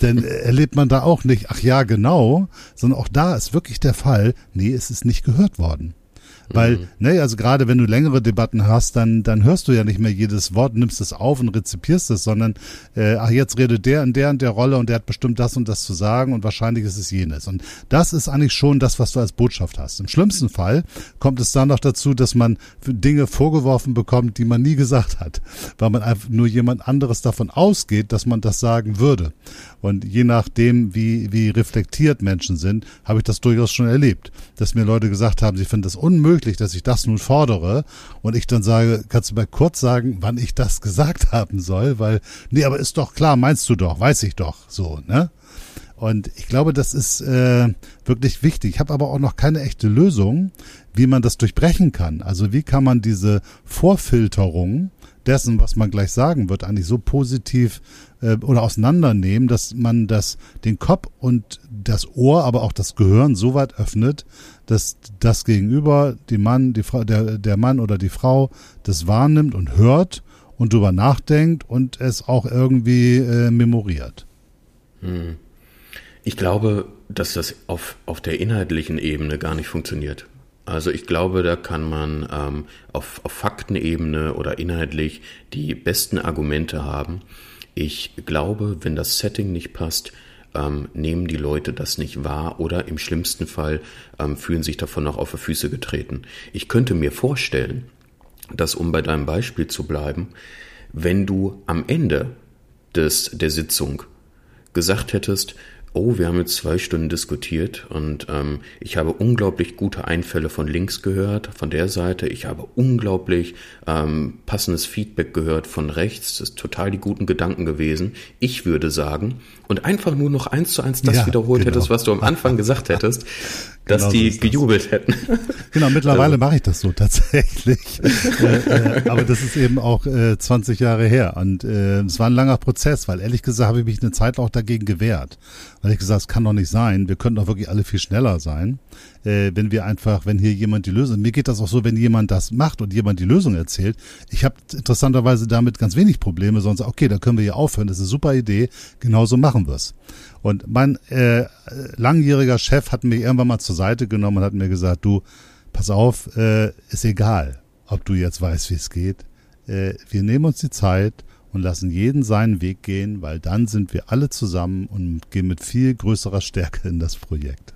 dann erlebt man da auch nicht, ach ja, genau, sondern auch da ist wirklich der Fall, nee, es ist nicht gehört worden. Weil, mhm. ne, also gerade wenn du längere Debatten hast, dann, dann hörst du ja nicht mehr jedes Wort, nimmst es auf und rezipierst es, sondern, äh, ach, jetzt redet der in der und der Rolle und der hat bestimmt das und das zu sagen und wahrscheinlich ist es jenes. Und das ist eigentlich schon das, was du als Botschaft hast. Im schlimmsten Fall kommt es dann noch dazu, dass man Dinge vorgeworfen bekommt, die man nie gesagt hat, weil man einfach nur jemand anderes davon ausgeht, dass man das sagen würde. Und je nachdem, wie, wie reflektiert Menschen sind, habe ich das durchaus schon erlebt, dass mir Leute gesagt haben, sie finden es unmöglich, dass ich das nun fordere. Und ich dann sage, kannst du mal kurz sagen, wann ich das gesagt haben soll? Weil, nee, aber ist doch klar, meinst du doch, weiß ich doch, so, ne? Und ich glaube, das ist äh, wirklich wichtig. Ich habe aber auch noch keine echte Lösung, wie man das durchbrechen kann. Also wie kann man diese Vorfilterung dessen, was man gleich sagen wird, eigentlich so positiv äh, oder auseinandernehmen, dass man das, den Kopf und das Ohr, aber auch das Gehirn so weit öffnet, dass das Gegenüber, die Mann, die Frau, der, der Mann oder die Frau das wahrnimmt und hört und drüber nachdenkt und es auch irgendwie äh, memoriert. Hm. Ich glaube, dass das auf, auf der inhaltlichen Ebene gar nicht funktioniert. Also ich glaube, da kann man ähm, auf, auf Faktenebene oder inhaltlich die besten Argumente haben. Ich glaube, wenn das Setting nicht passt, ähm, nehmen die Leute das nicht wahr oder im schlimmsten Fall ähm, fühlen sich davon noch auf die Füße getreten. Ich könnte mir vorstellen, dass, um bei deinem Beispiel zu bleiben, wenn du am Ende des, der Sitzung gesagt hättest, oh, wir haben jetzt zwei Stunden diskutiert und ähm, ich habe unglaublich gute Einfälle von links gehört, von der Seite. Ich habe unglaublich ähm, passendes Feedback gehört von rechts. Das ist total die guten Gedanken gewesen. Ich würde sagen, und einfach nur noch eins zu eins das ja, wiederholt genau. hättest, was du am Anfang gesagt hättest, dass genau die so gejubelt das. hätten. Genau, mittlerweile also. mache ich das so tatsächlich. äh, äh, aber das ist eben auch äh, 20 Jahre her. Und äh, es war ein langer Prozess, weil ehrlich gesagt habe ich mich eine Zeit auch dagegen gewehrt. Weil ich gesagt, es kann doch nicht sein. Wir könnten doch wirklich alle viel schneller sein, äh, wenn wir einfach, wenn hier jemand die Lösung. Mir geht das auch so, wenn jemand das macht und jemand die Lösung erzählt. Ich habe interessanterweise damit ganz wenig Probleme, sonst okay, da können wir hier aufhören. Das ist eine super Idee. Genauso machen wir's. Und mein äh, langjähriger Chef hat mich irgendwann mal zur Seite genommen und hat mir gesagt, du, pass auf, äh, ist egal, ob du jetzt weißt, wie es geht. Äh, wir nehmen uns die Zeit und lassen jeden seinen Weg gehen, weil dann sind wir alle zusammen und gehen mit viel größerer Stärke in das Projekt.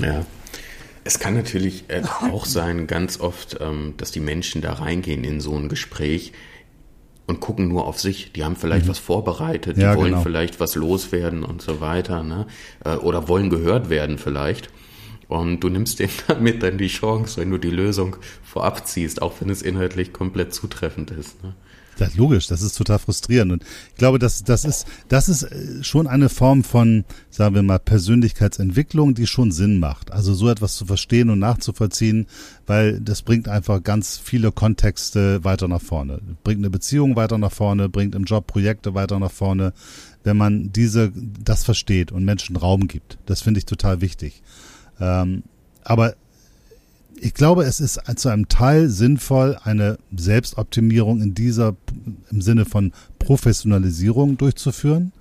Ja. Es kann natürlich äh, auch sein, ganz oft, ähm, dass die Menschen da reingehen in so ein Gespräch und gucken nur auf sich. Die haben vielleicht mhm. was vorbereitet, die ja, wollen genau. vielleicht was loswerden und so weiter, ne? Äh, oder wollen gehört werden vielleicht. Und du nimmst denen damit dann die Chance, wenn du die Lösung vorab ziehst, auch wenn es inhaltlich komplett zutreffend ist. Ne? Das ist logisch, das ist total frustrierend. Und ich glaube, das, das ist, das ist äh, schon eine Form von, sagen wir mal, Persönlichkeitsentwicklung, die schon Sinn macht. Also so etwas zu verstehen und nachzuvollziehen, weil das bringt einfach ganz viele Kontexte weiter nach vorne. Bringt eine Beziehung weiter nach vorne, bringt im Job Projekte weiter nach vorne, wenn man diese, das versteht und Menschen Raum gibt. Das finde ich total wichtig. Ähm, aber ich glaube, es ist zu einem Teil sinnvoll, eine Selbstoptimierung in dieser, im Sinne von Professionalisierung durchzuführen.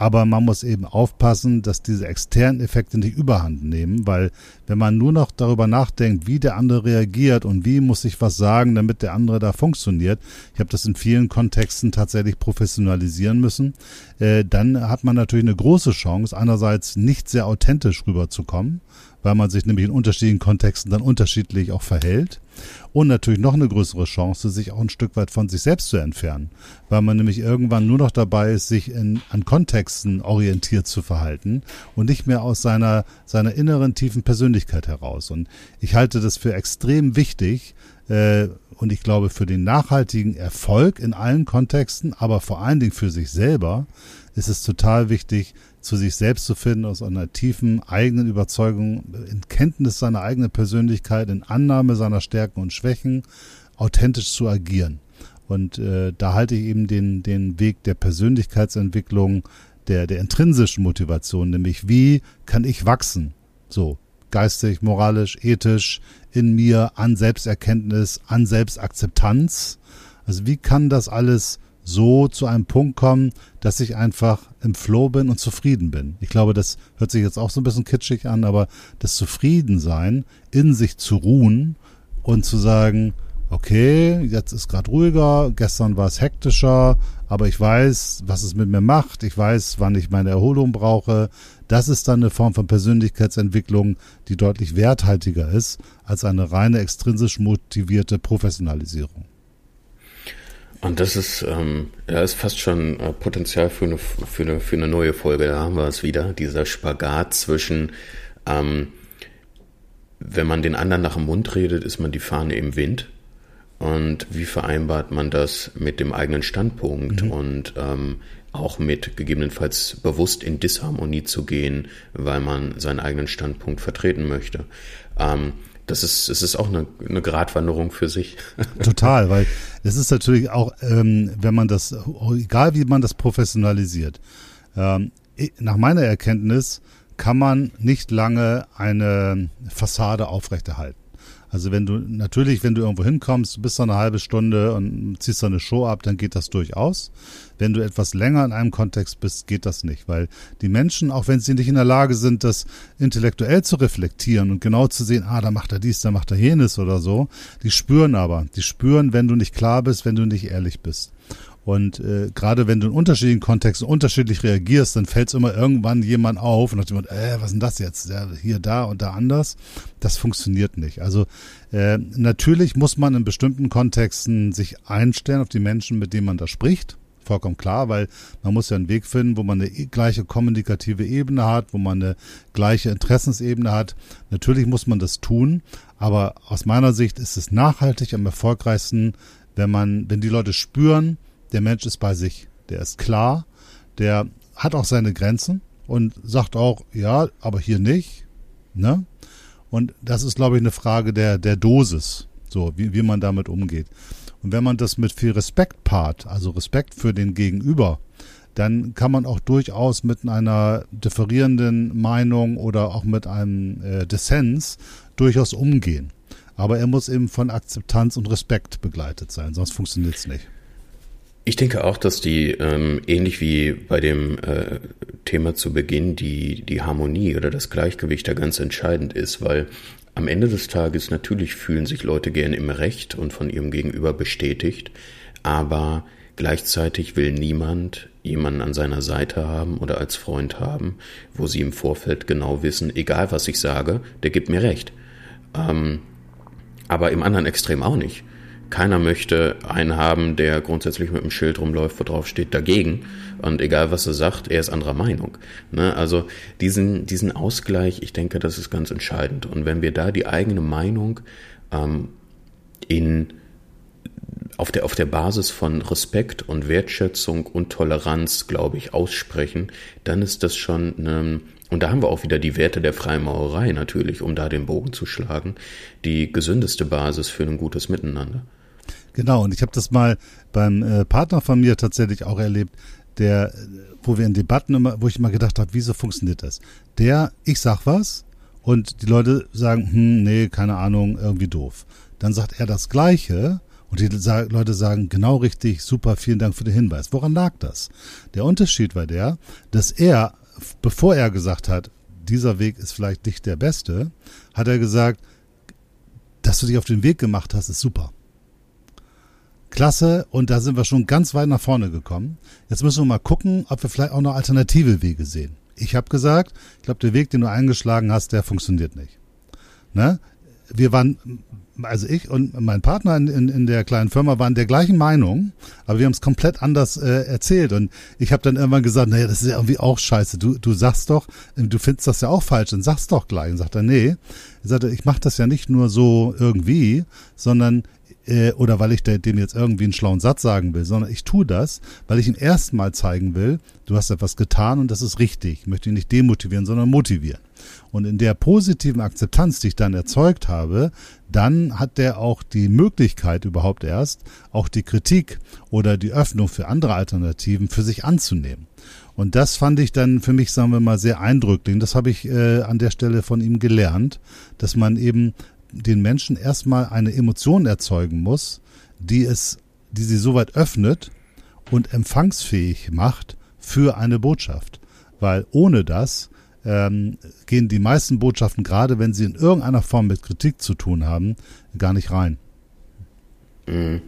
aber man muss eben aufpassen, dass diese externen Effekte nicht überhand nehmen, weil wenn man nur noch darüber nachdenkt, wie der andere reagiert und wie muss ich was sagen, damit der andere da funktioniert, ich habe das in vielen Kontexten tatsächlich professionalisieren müssen, äh, dann hat man natürlich eine große Chance, einerseits nicht sehr authentisch rüberzukommen, weil man sich nämlich in unterschiedlichen Kontexten dann unterschiedlich auch verhält. Und natürlich noch eine größere Chance, sich auch ein Stück weit von sich selbst zu entfernen, weil man nämlich irgendwann nur noch dabei ist, sich in, an Kontexten orientiert zu verhalten und nicht mehr aus seiner, seiner inneren tiefen Persönlichkeit heraus. Und ich halte das für extrem wichtig, äh, und ich glaube für den nachhaltigen Erfolg in allen Kontexten, aber vor allen Dingen für sich selber, ist es total wichtig, zu sich selbst zu finden, aus einer tiefen eigenen Überzeugung, in Kenntnis seiner eigenen Persönlichkeit, in Annahme seiner Stärken und Schwächen, authentisch zu agieren. Und äh, da halte ich eben den, den Weg der Persönlichkeitsentwicklung, der, der intrinsischen Motivation, nämlich wie kann ich wachsen? So, geistig, moralisch, ethisch, in mir, an Selbsterkenntnis, an Selbstakzeptanz. Also wie kann das alles so zu einem Punkt kommen, dass ich einfach im Flow bin und zufrieden bin. Ich glaube, das hört sich jetzt auch so ein bisschen kitschig an, aber das Zufriedensein, in sich zu ruhen und zu sagen, okay, jetzt ist gerade ruhiger, gestern war es hektischer, aber ich weiß, was es mit mir macht, ich weiß, wann ich meine Erholung brauche. Das ist dann eine Form von Persönlichkeitsentwicklung, die deutlich werthaltiger ist als eine reine extrinsisch motivierte Professionalisierung. Und das ist, ähm, ja, ist fast schon äh, Potenzial für eine, für, eine, für eine neue Folge. Da haben wir es wieder. Dieser Spagat zwischen, ähm, wenn man den anderen nach dem Mund redet, ist man die Fahne im Wind. Und wie vereinbart man das mit dem eigenen Standpunkt mhm. und ähm, auch mit gegebenenfalls bewusst in Disharmonie zu gehen, weil man seinen eigenen Standpunkt vertreten möchte. Ähm, das ist, es ist auch eine, eine Gratwanderung für sich. Total, weil es ist natürlich auch, ähm, wenn man das, egal wie man das professionalisiert, ähm, nach meiner Erkenntnis kann man nicht lange eine Fassade aufrechterhalten. Also wenn du, natürlich, wenn du irgendwo hinkommst, du bist da eine halbe Stunde und ziehst da eine Show ab, dann geht das durchaus. Wenn du etwas länger in einem Kontext bist, geht das nicht, weil die Menschen, auch wenn sie nicht in der Lage sind, das intellektuell zu reflektieren und genau zu sehen, ah, da macht er dies, da macht er jenes oder so, die spüren aber, die spüren, wenn du nicht klar bist, wenn du nicht ehrlich bist. Und äh, gerade wenn du in unterschiedlichen Kontexten unterschiedlich reagierst, dann fällt es immer irgendwann jemand auf und sagt jemand, äh, was ist denn das jetzt? Ja, hier, da und da anders. Das funktioniert nicht. Also äh, natürlich muss man in bestimmten Kontexten sich einstellen auf die Menschen, mit denen man da spricht. Vollkommen klar, weil man muss ja einen Weg finden, wo man eine gleiche kommunikative Ebene hat, wo man eine gleiche Interessensebene hat. Natürlich muss man das tun, aber aus meiner Sicht ist es nachhaltig am erfolgreichsten, wenn man, wenn die Leute spüren, der Mensch ist bei sich. Der ist klar, der hat auch seine Grenzen und sagt auch, ja, aber hier nicht. Ne? Und das ist, glaube ich, eine Frage der, der Dosis, so wie, wie man damit umgeht. Und wenn man das mit viel Respekt paart, also Respekt für den Gegenüber, dann kann man auch durchaus mit einer differierenden Meinung oder auch mit einem äh, Dissens durchaus umgehen. Aber er muss eben von Akzeptanz und Respekt begleitet sein, sonst funktioniert es nicht. Ich denke auch, dass die, ähm, ähnlich wie bei dem äh, Thema zu Beginn, die, die Harmonie oder das Gleichgewicht da ganz entscheidend ist, weil am Ende des Tages natürlich fühlen sich Leute gern im Recht und von ihrem Gegenüber bestätigt, aber gleichzeitig will niemand jemanden an seiner Seite haben oder als Freund haben, wo sie im Vorfeld genau wissen, egal was ich sage, der gibt mir recht. Ähm, aber im anderen Extrem auch nicht. Keiner möchte einen haben, der grundsätzlich mit einem Schild rumläuft, wo drauf steht dagegen. Und egal was er sagt, er ist anderer Meinung. Ne? Also diesen, diesen Ausgleich, ich denke, das ist ganz entscheidend. Und wenn wir da die eigene Meinung ähm, in auf der, auf der Basis von Respekt und Wertschätzung und Toleranz, glaube ich, aussprechen, dann ist das schon eine, und da haben wir auch wieder die Werte der Freimaurerei natürlich, um da den Bogen zu schlagen, die gesündeste Basis für ein gutes Miteinander. Genau, und ich habe das mal beim äh, Partner von mir tatsächlich auch erlebt, der, wo wir in Debatten immer, wo ich immer gedacht habe, wieso funktioniert das? Der, ich sag was und die Leute sagen, hm, nee, keine Ahnung, irgendwie doof. Dann sagt er das Gleiche Und die Leute sagen, genau richtig, super, vielen Dank für den Hinweis. Woran lag das? Der Unterschied war der, dass er, bevor er gesagt hat, dieser Weg ist vielleicht nicht der beste, hat er gesagt, dass du dich auf den Weg gemacht hast, ist super. Klasse, und da sind wir schon ganz weit nach vorne gekommen. Jetzt müssen wir mal gucken, ob wir vielleicht auch noch alternative Wege sehen. Ich habe gesagt, ich glaube, der Weg, den du eingeschlagen hast, der funktioniert nicht. Ne? Wir waren, also ich und mein Partner in, in, in der kleinen Firma waren der gleichen Meinung, aber wir haben es komplett anders äh, erzählt. Und ich habe dann irgendwann gesagt, naja, das ist ja irgendwie auch scheiße. Du, du sagst doch, du findest das ja auch falsch, dann sag's doch gleich. Und sagt er, nee, er sagte, ich mache das ja nicht nur so irgendwie, sondern äh, oder weil ich dem jetzt irgendwie einen schlauen Satz sagen will, sondern ich tue das, weil ich ihm erstmal zeigen will, du hast etwas getan und das ist richtig. Ich möchte ihn nicht demotivieren, sondern motivieren. Und in der positiven Akzeptanz, die ich dann erzeugt habe, dann hat der auch die Möglichkeit überhaupt erst, auch die Kritik oder die Öffnung für andere Alternativen für sich anzunehmen. Und das fand ich dann für mich, sagen wir mal, sehr eindrücklich. Das habe ich äh, an der Stelle von ihm gelernt, dass man eben den Menschen erstmal eine Emotion erzeugen muss, die es, die sie soweit öffnet und empfangsfähig macht für eine Botschaft. Weil ohne das ähm, gehen die meisten Botschaften, gerade wenn sie in irgendeiner Form mit Kritik zu tun haben, gar nicht rein. Mhm.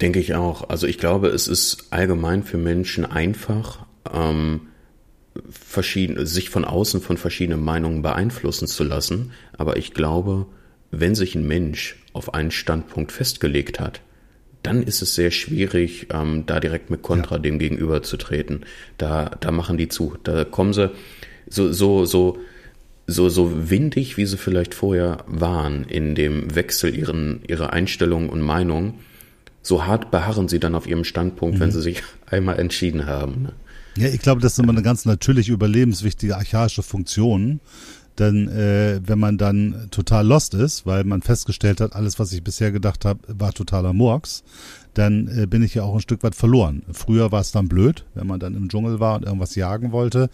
Denke ich auch. Also ich glaube, es ist allgemein für Menschen einfach, ähm, verschiedene, sich von außen von verschiedenen Meinungen beeinflussen zu lassen. Aber ich glaube, wenn sich ein Mensch auf einen Standpunkt festgelegt hat, dann ist es sehr schwierig, ähm, da direkt mit Kontra ja. dem gegenüber zu treten. Da, da machen die zu. Da kommen sie so, so, so, so, so windig, wie sie vielleicht vorher waren in dem Wechsel ihren, ihrer Einstellungen und Meinungen. So hart beharren sie dann auf ihrem Standpunkt, mhm. wenn sie sich einmal entschieden haben. Ne? Ja, ich glaube, das ist immer eine ganz natürliche, überlebenswichtige archaische Funktion. Denn äh, wenn man dann total lost ist, weil man festgestellt hat, alles, was ich bisher gedacht habe, war totaler Murks, dann äh, bin ich ja auch ein Stück weit verloren. Früher war es dann blöd, wenn man dann im Dschungel war und irgendwas jagen wollte,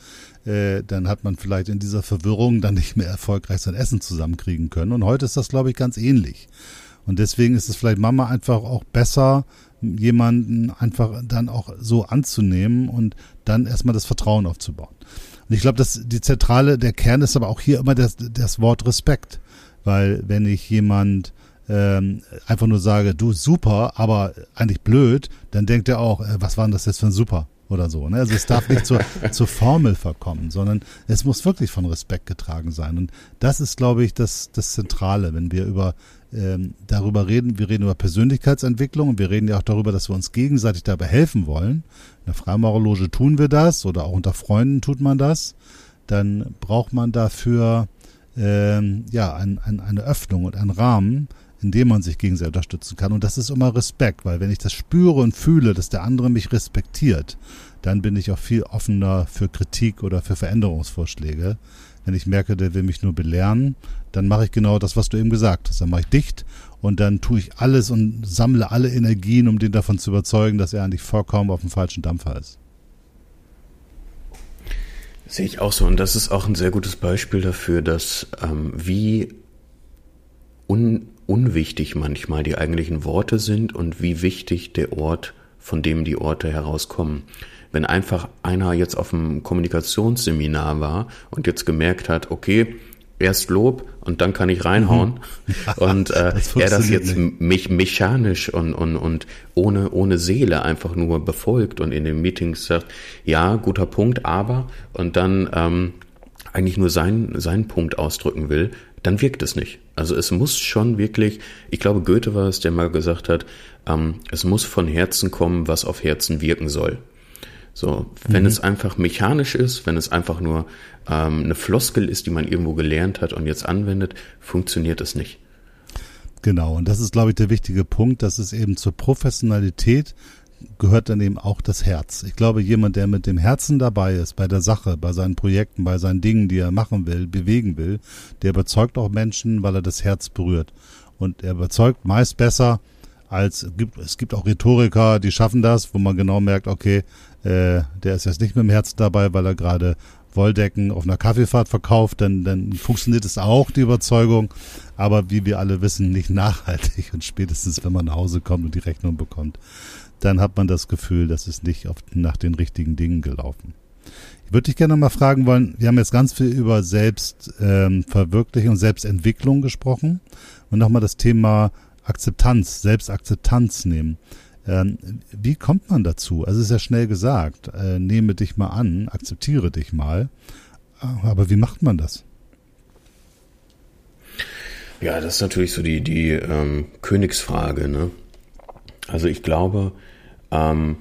äh, dann hat man vielleicht in dieser Verwirrung dann nicht mehr erfolgreich sein Essen zusammenkriegen können. Und heute ist das, glaube ich, ganz ähnlich. Und deswegen ist es vielleicht Mama einfach auch besser, jemanden einfach dann auch so anzunehmen und dann erstmal das Vertrauen aufzubauen. Und ich glaube, dass die zentrale, der Kern ist aber auch hier immer das, das Wort Respekt. Weil wenn ich jemand ähm, einfach nur sage, du super, aber eigentlich blöd, dann denkt er auch, äh, was war denn das jetzt für ein Super? oder so. Ne? Also es darf nicht zur, zur Formel verkommen, sondern es muss wirklich von Respekt getragen sein. Und das ist, glaube ich, das, das Zentrale, wenn wir über ähm, darüber reden. Wir reden über Persönlichkeitsentwicklung und wir reden ja auch darüber, dass wir uns gegenseitig dabei helfen wollen. In der Freimaurerloge tun wir das oder auch unter Freunden tut man das. Dann braucht man dafür ähm, ja ein, ein, eine Öffnung und einen Rahmen, in dem man sich gegenseitig unterstützen kann. Und das ist immer Respekt, weil wenn ich das spüre und fühle, dass der andere mich respektiert, dann bin ich auch viel offener für Kritik oder für Veränderungsvorschläge. Wenn ich merke, der will mich nur belehren, dann mache ich genau das, was du eben gesagt hast. Dann mache ich dicht und dann tue ich alles und sammle alle Energien, um den davon zu überzeugen, dass er eigentlich vollkommen auf dem falschen Dampfer ist. Sehe ich auch so. Und das ist auch ein sehr gutes Beispiel dafür, dass ähm, wie un unwichtig manchmal die eigentlichen Worte sind und wie wichtig der Ort, von dem die Orte herauskommen wenn einfach einer jetzt auf einem Kommunikationsseminar war und jetzt gemerkt hat, okay, erst Lob und dann kann ich reinhauen mhm. und äh, das er das jetzt mich mechanisch und, und, und ohne, ohne Seele einfach nur befolgt und in den Meetings sagt, ja, guter Punkt, aber und dann ähm, eigentlich nur seinen, seinen Punkt ausdrücken will, dann wirkt es nicht. Also es muss schon wirklich, ich glaube, Goethe war es, der mal gesagt hat, ähm, es muss von Herzen kommen, was auf Herzen wirken soll. So, wenn mhm. es einfach mechanisch ist, wenn es einfach nur ähm, eine Floskel ist, die man irgendwo gelernt hat und jetzt anwendet, funktioniert es nicht. Genau, und das ist, glaube ich, der wichtige Punkt, dass es eben zur Professionalität gehört dann eben auch das Herz. Ich glaube, jemand, der mit dem Herzen dabei ist, bei der Sache, bei seinen Projekten, bei seinen Dingen, die er machen will, bewegen will, der überzeugt auch Menschen, weil er das Herz berührt. Und er überzeugt meist besser, als es gibt auch Rhetoriker, die schaffen das, wo man genau merkt, okay, äh, der ist jetzt nicht mit dem Herzen dabei, weil er gerade Wolldecken auf einer Kaffeefahrt verkauft, dann, dann funktioniert es auch, die Überzeugung. Aber wie wir alle wissen, nicht nachhaltig. Und spätestens, wenn man nach Hause kommt und die Rechnung bekommt, dann hat man das Gefühl, das ist nicht oft nach den richtigen Dingen gelaufen. Ich würde dich gerne mal fragen wollen, wir haben jetzt ganz viel über Selbstverwirklichung ähm, Selbstentwicklung gesprochen und nochmal das Thema Akzeptanz, Selbstakzeptanz nehmen. Ähm, wie kommt man dazu? Also es ist ja schnell gesagt, äh, nehme dich mal an, akzeptiere dich mal. Aber wie macht man das? Ja, das ist natürlich so die, die ähm, Königsfrage. Ne? Also ich glaube, ähm,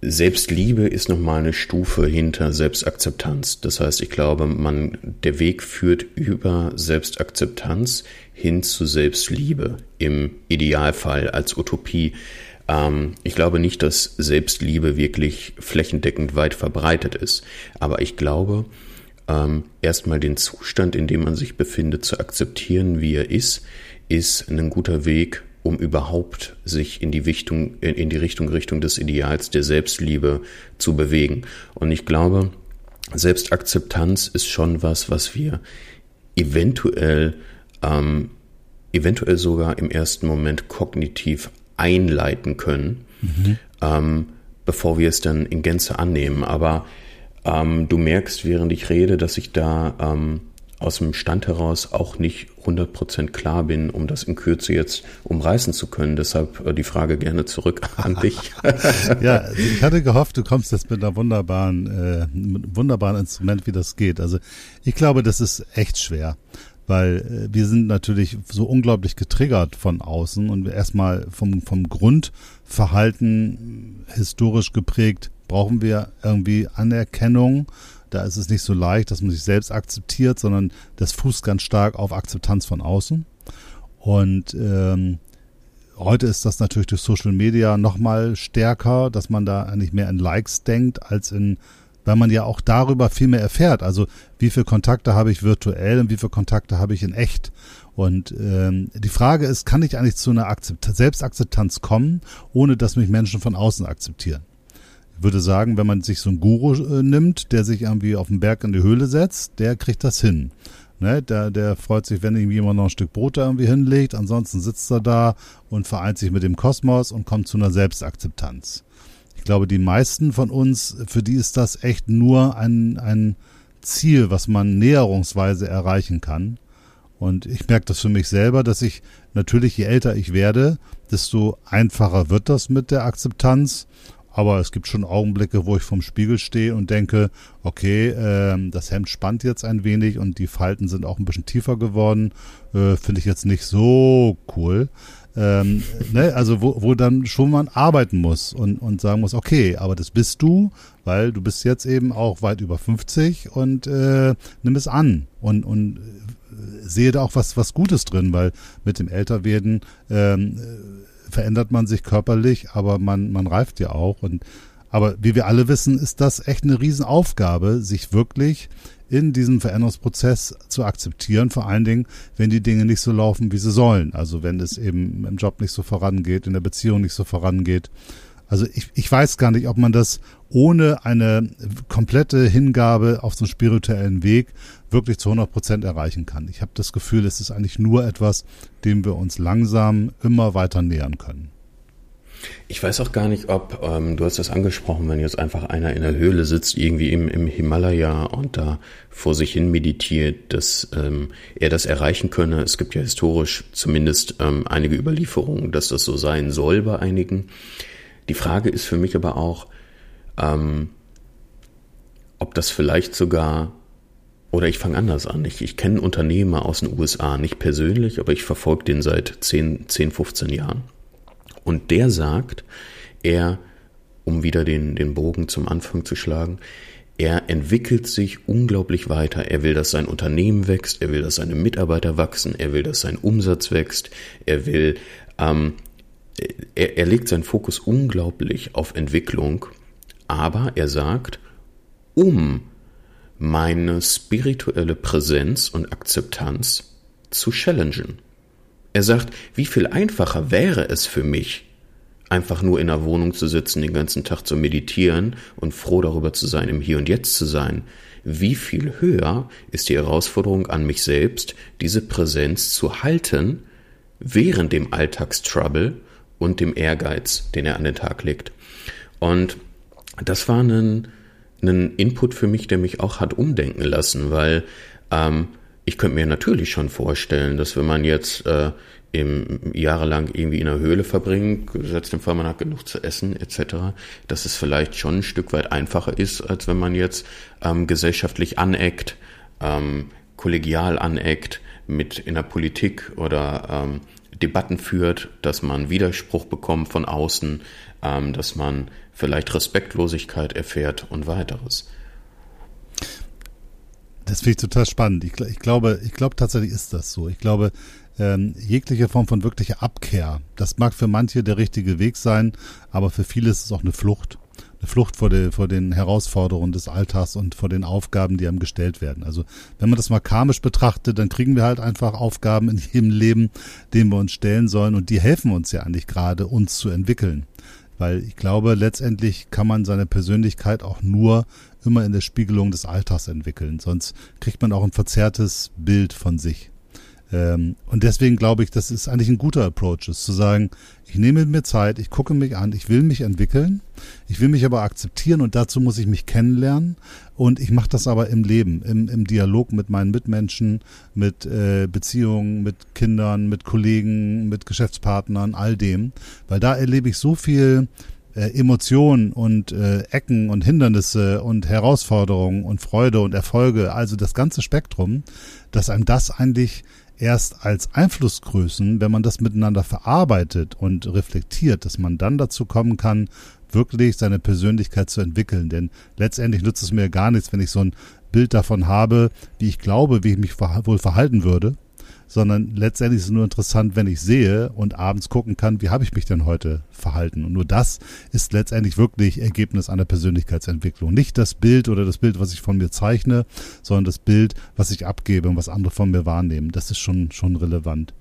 Selbstliebe ist nochmal eine Stufe hinter Selbstakzeptanz. Das heißt, ich glaube, man, der Weg führt über Selbstakzeptanz hin zu Selbstliebe im Idealfall als Utopie. Ähm, ich glaube nicht, dass Selbstliebe wirklich flächendeckend weit verbreitet ist. Aber ich glaube, ähm, erstmal den Zustand, in dem man sich befindet, zu akzeptieren, wie er ist, ist ein guter Weg, um überhaupt sich in die Richtung, in die Richtung, Richtung des Ideals der Selbstliebe zu bewegen. Und ich glaube, Selbstakzeptanz ist schon was, was wir eventuell, ähm, eventuell sogar im ersten Moment kognitiv einleiten können, mhm. ähm, bevor wir es dann in Gänze annehmen. Aber ähm, du merkst, während ich rede, dass ich da ähm, aus dem Stand heraus auch nicht 100% klar bin, um das in Kürze jetzt umreißen zu können. Deshalb äh, die Frage gerne zurück an dich. ja, ich hatte gehofft, du kommst jetzt mit einer wunderbaren, äh, mit einem wunderbaren Instrument, wie das geht. Also ich glaube, das ist echt schwer, weil äh, wir sind natürlich so unglaublich getriggert von außen und erstmal vom, vom Grundverhalten historisch geprägt brauchen wir irgendwie Anerkennung da ist es nicht so leicht, dass man sich selbst akzeptiert, sondern das fußt ganz stark auf Akzeptanz von außen. Und ähm, heute ist das natürlich durch Social Media nochmal stärker, dass man da eigentlich mehr in Likes denkt, als in, weil man ja auch darüber viel mehr erfährt. Also wie viele Kontakte habe ich virtuell und wie viele Kontakte habe ich in echt. Und ähm, die Frage ist, kann ich eigentlich zu einer Akzept Selbstakzeptanz kommen, ohne dass mich Menschen von außen akzeptieren? würde sagen, wenn man sich so einen Guru äh, nimmt, der sich irgendwie auf den Berg in die Höhle setzt, der kriegt das hin. Ne, der, der freut sich, wenn ihm jemand noch ein Stück Brot da irgendwie hinlegt. Ansonsten sitzt er da und vereint sich mit dem Kosmos und kommt zu einer Selbstakzeptanz. Ich glaube, die meisten von uns, für die ist das echt nur ein, ein Ziel, was man näherungsweise erreichen kann. Und ich merke das für mich selber, dass ich natürlich, je älter ich werde, desto einfacher wird das mit der Akzeptanz. Aber es gibt schon Augenblicke, wo ich vorm Spiegel stehe und denke, okay, äh, das Hemd spannt jetzt ein wenig und die Falten sind auch ein bisschen tiefer geworden. Äh, Finde ich jetzt nicht so cool. Ähm, ne, also wo, wo dann schon man arbeiten muss und, und sagen muss, okay, aber das bist du, weil du bist jetzt eben auch weit über 50 und äh, nimm es an und, und äh, sehe da auch was, was Gutes drin, weil mit dem Älterwerden ähm, verändert man sich körperlich, aber man, man reift ja auch. Und, aber wie wir alle wissen, ist das echt eine Riesenaufgabe, sich wirklich in diesem Veränderungsprozess zu akzeptieren, vor allen Dingen, wenn die Dinge nicht so laufen, wie sie sollen. Also wenn es eben im Job nicht so vorangeht, in der Beziehung nicht so vorangeht. Also ich, ich weiß gar nicht, ob man das ohne eine komplette Hingabe auf so einen spirituellen Weg wirklich zu 100 Prozent erreichen kann. Ich habe das Gefühl, es ist eigentlich nur etwas, dem wir uns langsam immer weiter nähern können. Ich weiß auch gar nicht, ob, ähm, du hast das angesprochen, wenn jetzt einfach einer in der Höhle sitzt, irgendwie im, im Himalaya und da vor sich hin meditiert, dass ähm, er das erreichen könne. Es gibt ja historisch zumindest ähm, einige Überlieferungen, dass das so sein soll bei einigen. Die Frage ist für mich aber auch, ähm, ob das vielleicht sogar, oder ich fange anders an, ich, ich kenne Unternehmer aus den USA, nicht persönlich, aber ich verfolge den seit 10, 10, 15 Jahren. Und der sagt, er, um wieder den, den Bogen zum Anfang zu schlagen, er entwickelt sich unglaublich weiter. Er will, dass sein Unternehmen wächst, er will, dass seine Mitarbeiter wachsen, er will, dass sein Umsatz wächst, er will, ähm, er, er legt seinen Fokus unglaublich auf Entwicklung aber er sagt, um meine spirituelle Präsenz und Akzeptanz zu challengen. Er sagt, wie viel einfacher wäre es für mich, einfach nur in der Wohnung zu sitzen, den ganzen Tag zu meditieren und froh darüber zu sein, im Hier und Jetzt zu sein. Wie viel höher ist die Herausforderung an mich selbst, diese Präsenz zu halten, während dem Alltagstrouble und dem Ehrgeiz, den er an den Tag legt. Und das war ein, ein Input für mich, der mich auch hat umdenken lassen, weil ähm, ich könnte mir natürlich schon vorstellen, dass wenn man jetzt äh, im, jahrelang irgendwie in einer Höhle verbringt, gesetzt im Fall man hat genug zu essen etc., dass es vielleicht schon ein Stück weit einfacher ist, als wenn man jetzt ähm, gesellschaftlich aneckt, ähm, kollegial aneckt, mit in der Politik oder ähm, Debatten führt, dass man Widerspruch bekommt von außen, ähm, dass man vielleicht Respektlosigkeit erfährt und weiteres. Das finde ich total spannend. Ich, ich, glaube, ich glaube tatsächlich ist das so. Ich glaube, ähm, jegliche Form von wirklicher Abkehr, das mag für manche der richtige Weg sein, aber für viele ist es auch eine Flucht. Eine Flucht vor, de, vor den Herausforderungen des Alltags und vor den Aufgaben, die einem gestellt werden. Also wenn man das mal karmisch betrachtet, dann kriegen wir halt einfach Aufgaben in jedem Leben, denen wir uns stellen sollen und die helfen uns ja eigentlich gerade, uns zu entwickeln. Weil ich glaube, letztendlich kann man seine Persönlichkeit auch nur immer in der Spiegelung des Alltags entwickeln. Sonst kriegt man auch ein verzerrtes Bild von sich. Ähm, und deswegen glaube ich, das ist eigentlich ein guter Approach, ist zu sagen, ich nehme mir Zeit, ich gucke mich an, ich will mich entwickeln, ich will mich aber akzeptieren und dazu muss ich mich kennenlernen und ich mache das aber im Leben, im, im Dialog mit meinen Mitmenschen, mit äh, Beziehungen, mit Kindern, mit Kollegen, mit Geschäftspartnern, all dem, weil da erlebe ich so viel äh, Emotionen und äh, Ecken und Hindernisse und Herausforderungen und Freude und Erfolge, also das ganze Spektrum, dass einem das eigentlich erst als Einflussgrößen, wenn man das miteinander verarbeitet und reflektiert, dass man dann dazu kommen kann, wirklich seine Persönlichkeit zu entwickeln. Denn letztendlich nützt es mir gar nichts, wenn ich so ein Bild davon habe, wie ich glaube, wie ich mich wohl verhalten würde, sondern letztendlich ist es nur interessant, wenn ich sehe und abends gucken kann, wie habe ich mich denn heute verhalten. Und nur das ist letztendlich wirklich Ergebnis einer Persönlichkeitsentwicklung. Nicht das Bild oder das Bild, was ich von mir zeichne, sondern das Bild, was ich abgebe und was andere von mir wahrnehmen. Das ist schon, schon relevant.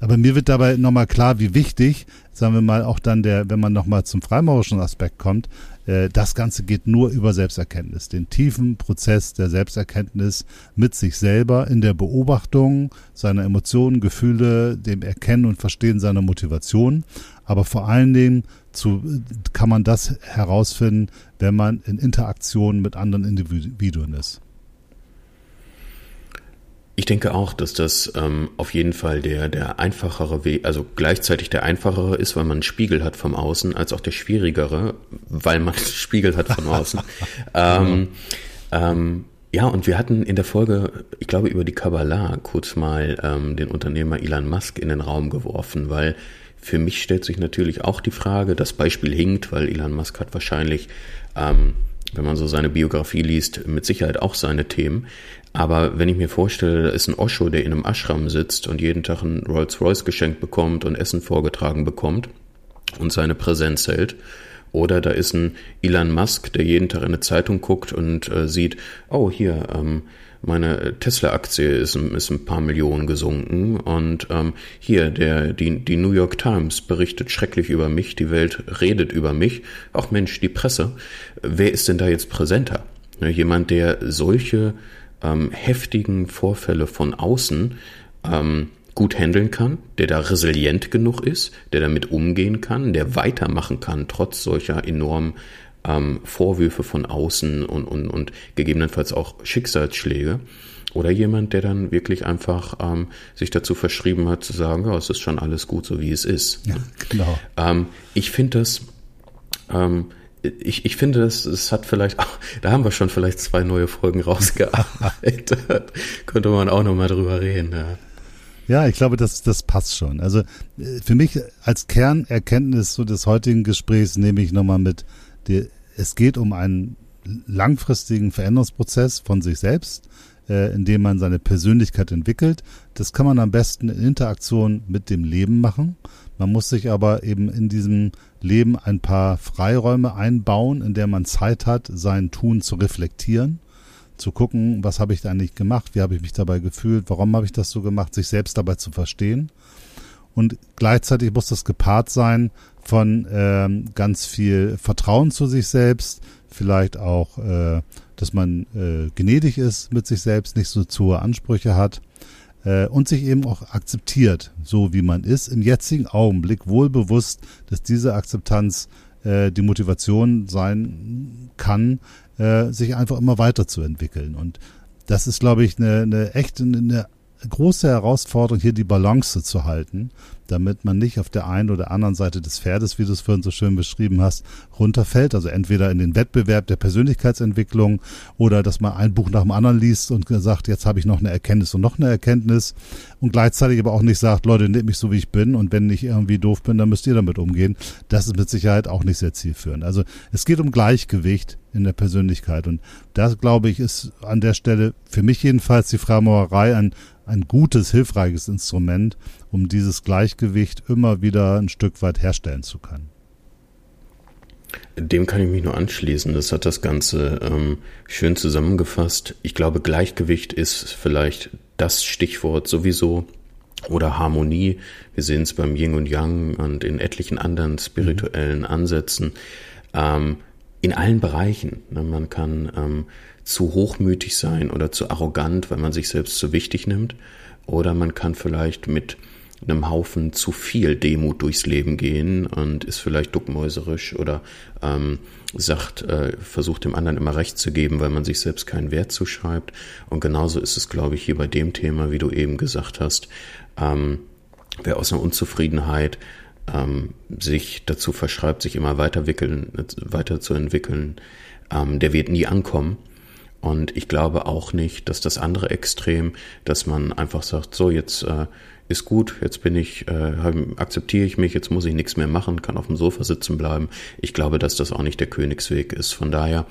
Aber mir wird dabei nochmal klar, wie wichtig, sagen wir mal, auch dann der, wenn man nochmal zum freimaurischen Aspekt kommt, das Ganze geht nur über Selbsterkenntnis. Den tiefen Prozess der Selbsterkenntnis mit sich selber in der Beobachtung seiner Emotionen, Gefühle, dem Erkennen und Verstehen seiner Motivation. Aber vor allen Dingen zu, kann man das herausfinden, wenn man in Interaktion mit anderen Individuen ist. Ich denke auch, dass das ähm, auf jeden Fall der, der einfachere Weg, also gleichzeitig der einfachere ist, weil man einen Spiegel hat vom Außen, als auch der schwierigere, weil man einen Spiegel hat von außen. ähm, ähm, ja, und wir hatten in der Folge, ich glaube, über die Kabbalah kurz mal ähm, den Unternehmer Elon Musk in den Raum geworfen, weil für mich stellt sich natürlich auch die Frage, das Beispiel hinkt, weil Elon Musk hat wahrscheinlich, ähm, wenn man so seine Biografie liest, mit Sicherheit auch seine Themen. Aber wenn ich mir vorstelle, da ist ein Osho, der in einem Ashram sitzt und jeden Tag ein Rolls-Royce geschenkt bekommt und Essen vorgetragen bekommt und seine Präsenz hält, oder da ist ein Elon Musk, der jeden Tag in eine Zeitung guckt und äh, sieht, oh hier, ähm, meine Tesla-Aktie ist, ist ein paar Millionen gesunken und ähm, hier, der, die, die New York Times berichtet schrecklich über mich, die Welt redet über mich. Ach Mensch, die Presse. Wer ist denn da jetzt präsenter? Ne, jemand, der solche ähm, heftigen Vorfälle von außen ähm, gut handeln kann, der da resilient genug ist, der damit umgehen kann, der weitermachen kann, trotz solcher enormen ähm, Vorwürfe von außen und, und, und gegebenenfalls auch Schicksalsschläge. Oder jemand, der dann wirklich einfach ähm, sich dazu verschrieben hat, zu sagen, ja, es ist schon alles gut, so wie es ist. Ja, genau. Ähm, ich finde das, ähm, ich, ich finde, es, es hat vielleicht, ach, da haben wir schon vielleicht zwei neue Folgen rausgearbeitet. Könnte man auch nochmal drüber reden. Ja. Ja, ich glaube, das, das passt schon. Also äh, für mich als Kernerkenntnis so des heutigen Gesprächs nehme ich nochmal mit, die, es geht um einen langfristigen Veränderungsprozess von sich selbst, äh, indem man seine Persönlichkeit entwickelt. Das kann man am besten in Interaktion mit dem Leben machen. Man muss sich aber eben in diesem Leben ein paar Freiräume einbauen, in der man Zeit hat, sein Tun zu reflektieren, zu gucken, was habe ich da eigentlich gemacht, wie habe ich mich dabei gefühlt, warum habe ich das so gemacht, sich selbst dabei zu verstehen. Und gleichzeitig muss das gepaart sein von ähm, ganz viel Vertrauen zu sich selbst, vielleicht auch, äh, dass man äh, gnädig ist mit sich selbst, nicht so zu hohe Ansprüche hat äh, und sich eben auch akzeptiert, so wie man ist, im jetzigen Augenblick wohl bewusst, dass diese Akzeptanz äh, die Motivation sein kann, äh, sich einfach immer weiterzuentwickeln. Und das ist, glaube ich, eine, eine echte, eine große Herausforderung, hier die Balance zu halten, damit man nicht auf der einen oder anderen Seite des Pferdes, wie du es vorhin so schön beschrieben hast, runterfällt. Also entweder in den Wettbewerb der Persönlichkeitsentwicklung oder dass man ein Buch nach dem anderen liest und sagt, jetzt habe ich noch eine Erkenntnis und noch eine Erkenntnis und gleichzeitig aber auch nicht sagt, Leute, nehmt mich so, wie ich bin und wenn ich irgendwie doof bin, dann müsst ihr damit umgehen. Das ist mit Sicherheit auch nicht sehr zielführend. Also es geht um Gleichgewicht in der Persönlichkeit und das, glaube ich, ist an der Stelle für mich jedenfalls die Freimaurerei ein ein gutes, hilfreiches Instrument, um dieses Gleichgewicht immer wieder ein Stück weit herstellen zu können. Dem kann ich mich nur anschließen. Das hat das Ganze ähm, schön zusammengefasst. Ich glaube, Gleichgewicht ist vielleicht das Stichwort sowieso oder Harmonie. Wir sehen es beim Yin und Yang und in etlichen anderen spirituellen mhm. Ansätzen. Ähm, in allen Bereichen. Ne? Man kann ähm, zu hochmütig sein oder zu arrogant, weil man sich selbst zu wichtig nimmt. Oder man kann vielleicht mit einem Haufen zu viel Demut durchs Leben gehen und ist vielleicht duckmäuserisch oder ähm, sagt, äh, versucht dem anderen immer recht zu geben, weil man sich selbst keinen Wert zuschreibt. Und genauso ist es, glaube ich, hier bei dem Thema, wie du eben gesagt hast, ähm, wer aus einer Unzufriedenheit ähm, sich dazu verschreibt, sich immer weiterwickeln, weiterzuentwickeln, ähm, der wird nie ankommen. Und ich glaube auch nicht, dass das andere Extrem, dass man einfach sagt, so jetzt äh, ist gut, jetzt bin ich, äh, akzeptiere ich mich, jetzt muss ich nichts mehr machen, kann auf dem Sofa sitzen bleiben. Ich glaube, dass das auch nicht der Königsweg ist. Von daher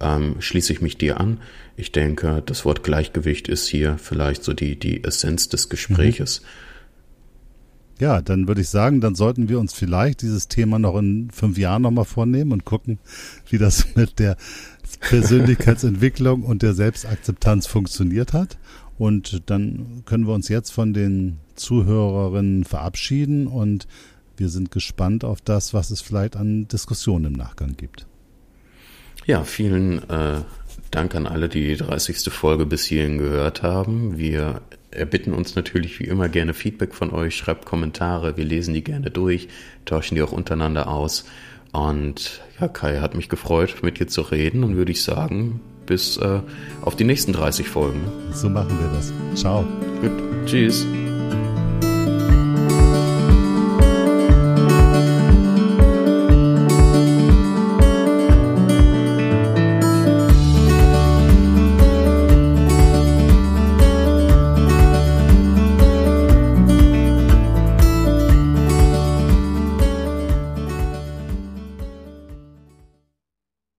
ähm, schließe ich mich dir an. Ich denke, das Wort Gleichgewicht ist hier vielleicht so die, die Essenz des Gespräches. Mhm. Ja, dann würde ich sagen, dann sollten wir uns vielleicht dieses Thema noch in fünf Jahren nochmal vornehmen und gucken, wie das mit der Persönlichkeitsentwicklung und der Selbstakzeptanz funktioniert hat. Und dann können wir uns jetzt von den Zuhörerinnen verabschieden und wir sind gespannt auf das, was es vielleicht an Diskussionen im Nachgang gibt. Ja, vielen äh, Dank an alle, die die 30. Folge bis hierhin gehört haben. Wir erbitten uns natürlich wie immer gerne Feedback von euch, schreibt Kommentare, wir lesen die gerne durch, tauschen die auch untereinander aus. Und ja, Kai hat mich gefreut, mit dir zu reden und würde ich sagen, bis äh, auf die nächsten 30 Folgen. So machen wir das. Ciao. Gut. Tschüss.